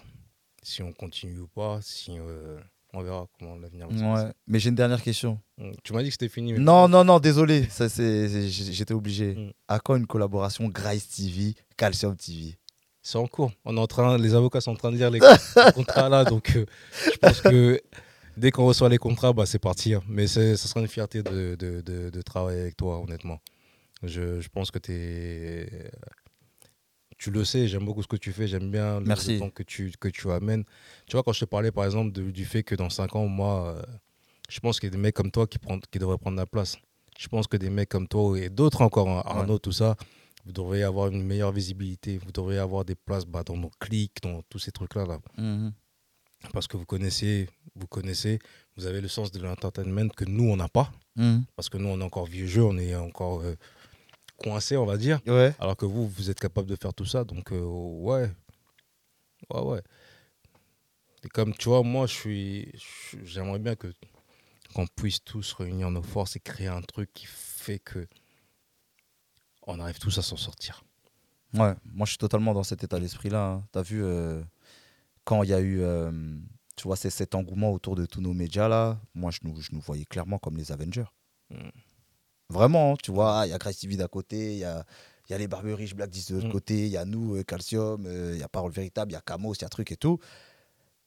Si on continue ou pas, si euh, on verra comment l'avenir va se passer. Ouais. Mais j'ai une dernière question. Mm. Tu m'as dit que c'était fini. mais- Non, non, non, désolé. Ça, c'est, j'étais obligé. Mm. À quand une collaboration Grace TV, Calcium TV C'est en cours. On est en train, les avocats sont en train de lire les contrats là, donc euh, je pense que dès qu'on reçoit les contrats, bah, c'est parti. hein. Mais ça sera une fierté de, de, de- de travailler avec toi, honnêtement. Je, je pense que es, tu le sais, j'aime beaucoup ce que tu fais, j'aime bien le Merci. développement que tu, que tu amènes. Tu vois, quand je te parlais par exemple de- du fait que dans 5 ans, moi, euh, je pense qu'il y a des mecs comme toi qui, prennent- qui devraient prendre la place. Je pense que des mecs comme toi et d'autres encore, hein, Arnaud, tout ça, vous devriez avoir une meilleure visibilité, vous devriez avoir des places bah, dans nos clics, dans tous ces trucs-là. Là. Mhm. Parce que vous connaissez, vous connaissez, vous avez le sens de l'entertainment que nous, on n'a pas. Mhm. Parce que nous, on est encore vieux jeu, on est encore euh, coincé, on va dire. Ouais. Alors que vous, vous êtes capable de faire tout ça. Donc, euh, ouais. Ouais, ouais. Et comme tu vois, moi, je suis. J'aimerais bien que qu'on puisse tous réunir nos forces et créer un truc qui fait que on arrive tous à s'en sortir. Ouais, moi je suis totalement dans cet état d'esprit-là. Tu as vu, euh, quand il y a eu, euh, tu vois, cet engouement autour de tous nos médias là, moi je nous, je nous voyais clairement comme les Avengers. Mm. Vraiment, hein, tu vois, il y a TV d'un côté, il y a, y a les Barberies Black 10 de l'autre Mm. côté, il y a nous, euh, Calcium, euh, il y a Parole Véritable, il y a Camos, il y a truc et tout.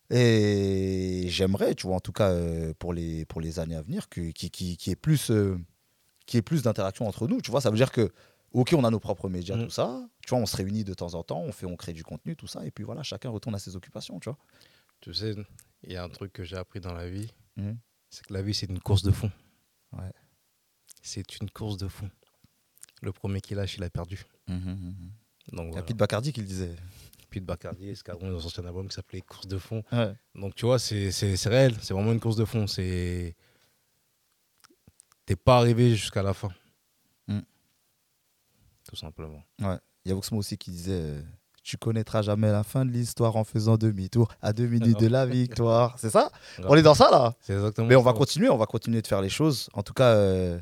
Et j'aimerais, tu vois, en tout cas euh, pour, les, pour les années à venir, qu'il qui, qui ait plus, euh, qu'il y ait plus d'interaction entre nous. Tu vois, ça veut dire que, ok, on a nos propres médias, Mm. tout ça. Tu vois, on se réunit de temps en temps, on, fait, on crée du contenu, tout ça. Et puis voilà, chacun retourne à ses occupations, tu vois. Tu sais, il y a un truc que j'ai appris dans la vie, Mhm. c'est que la vie, c'est une course de fond. Ouais. C'est une course de fond. Le premier qui lâche, il a perdu. Mhm, mhm. Donc, Il y a. Pete Bacardi qui le disait. Pete Bacardi, Escadron, ils ont sorti un album qui s'appelait Course de fond. Ouais. Donc, tu vois, c'est réel. C'est vraiment une course de fond. C'est. T'es pas arrivé jusqu'à la fin. Tout simplement. Il y a Voxmo aussi qui disait euh, Tu connaîtras jamais la fin de l'histoire en faisant demi-tour à deux minutes de la victoire. C'est ça? On est dans ça là? Exactement Mais on va continuer, on va continuer de faire les choses. En tout cas, euh,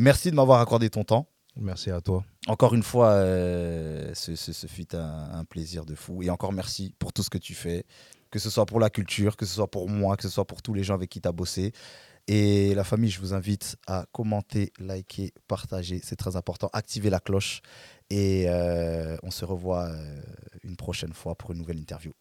Merci de m'avoir accordé ton temps. Merci à toi. Encore une fois, euh, ce, fut un, plaisir de fou. Et encore merci pour tout ce que tu fais, que ce soit pour la culture, que ce soit pour moi, que ce soit pour tous les gens avec qui tu as bossé. Et la famille, je vous invite à commenter, liker, partager. C'est très important. Activer la cloche. Et euh, on se revoit euh, une prochaine fois pour une nouvelle interview.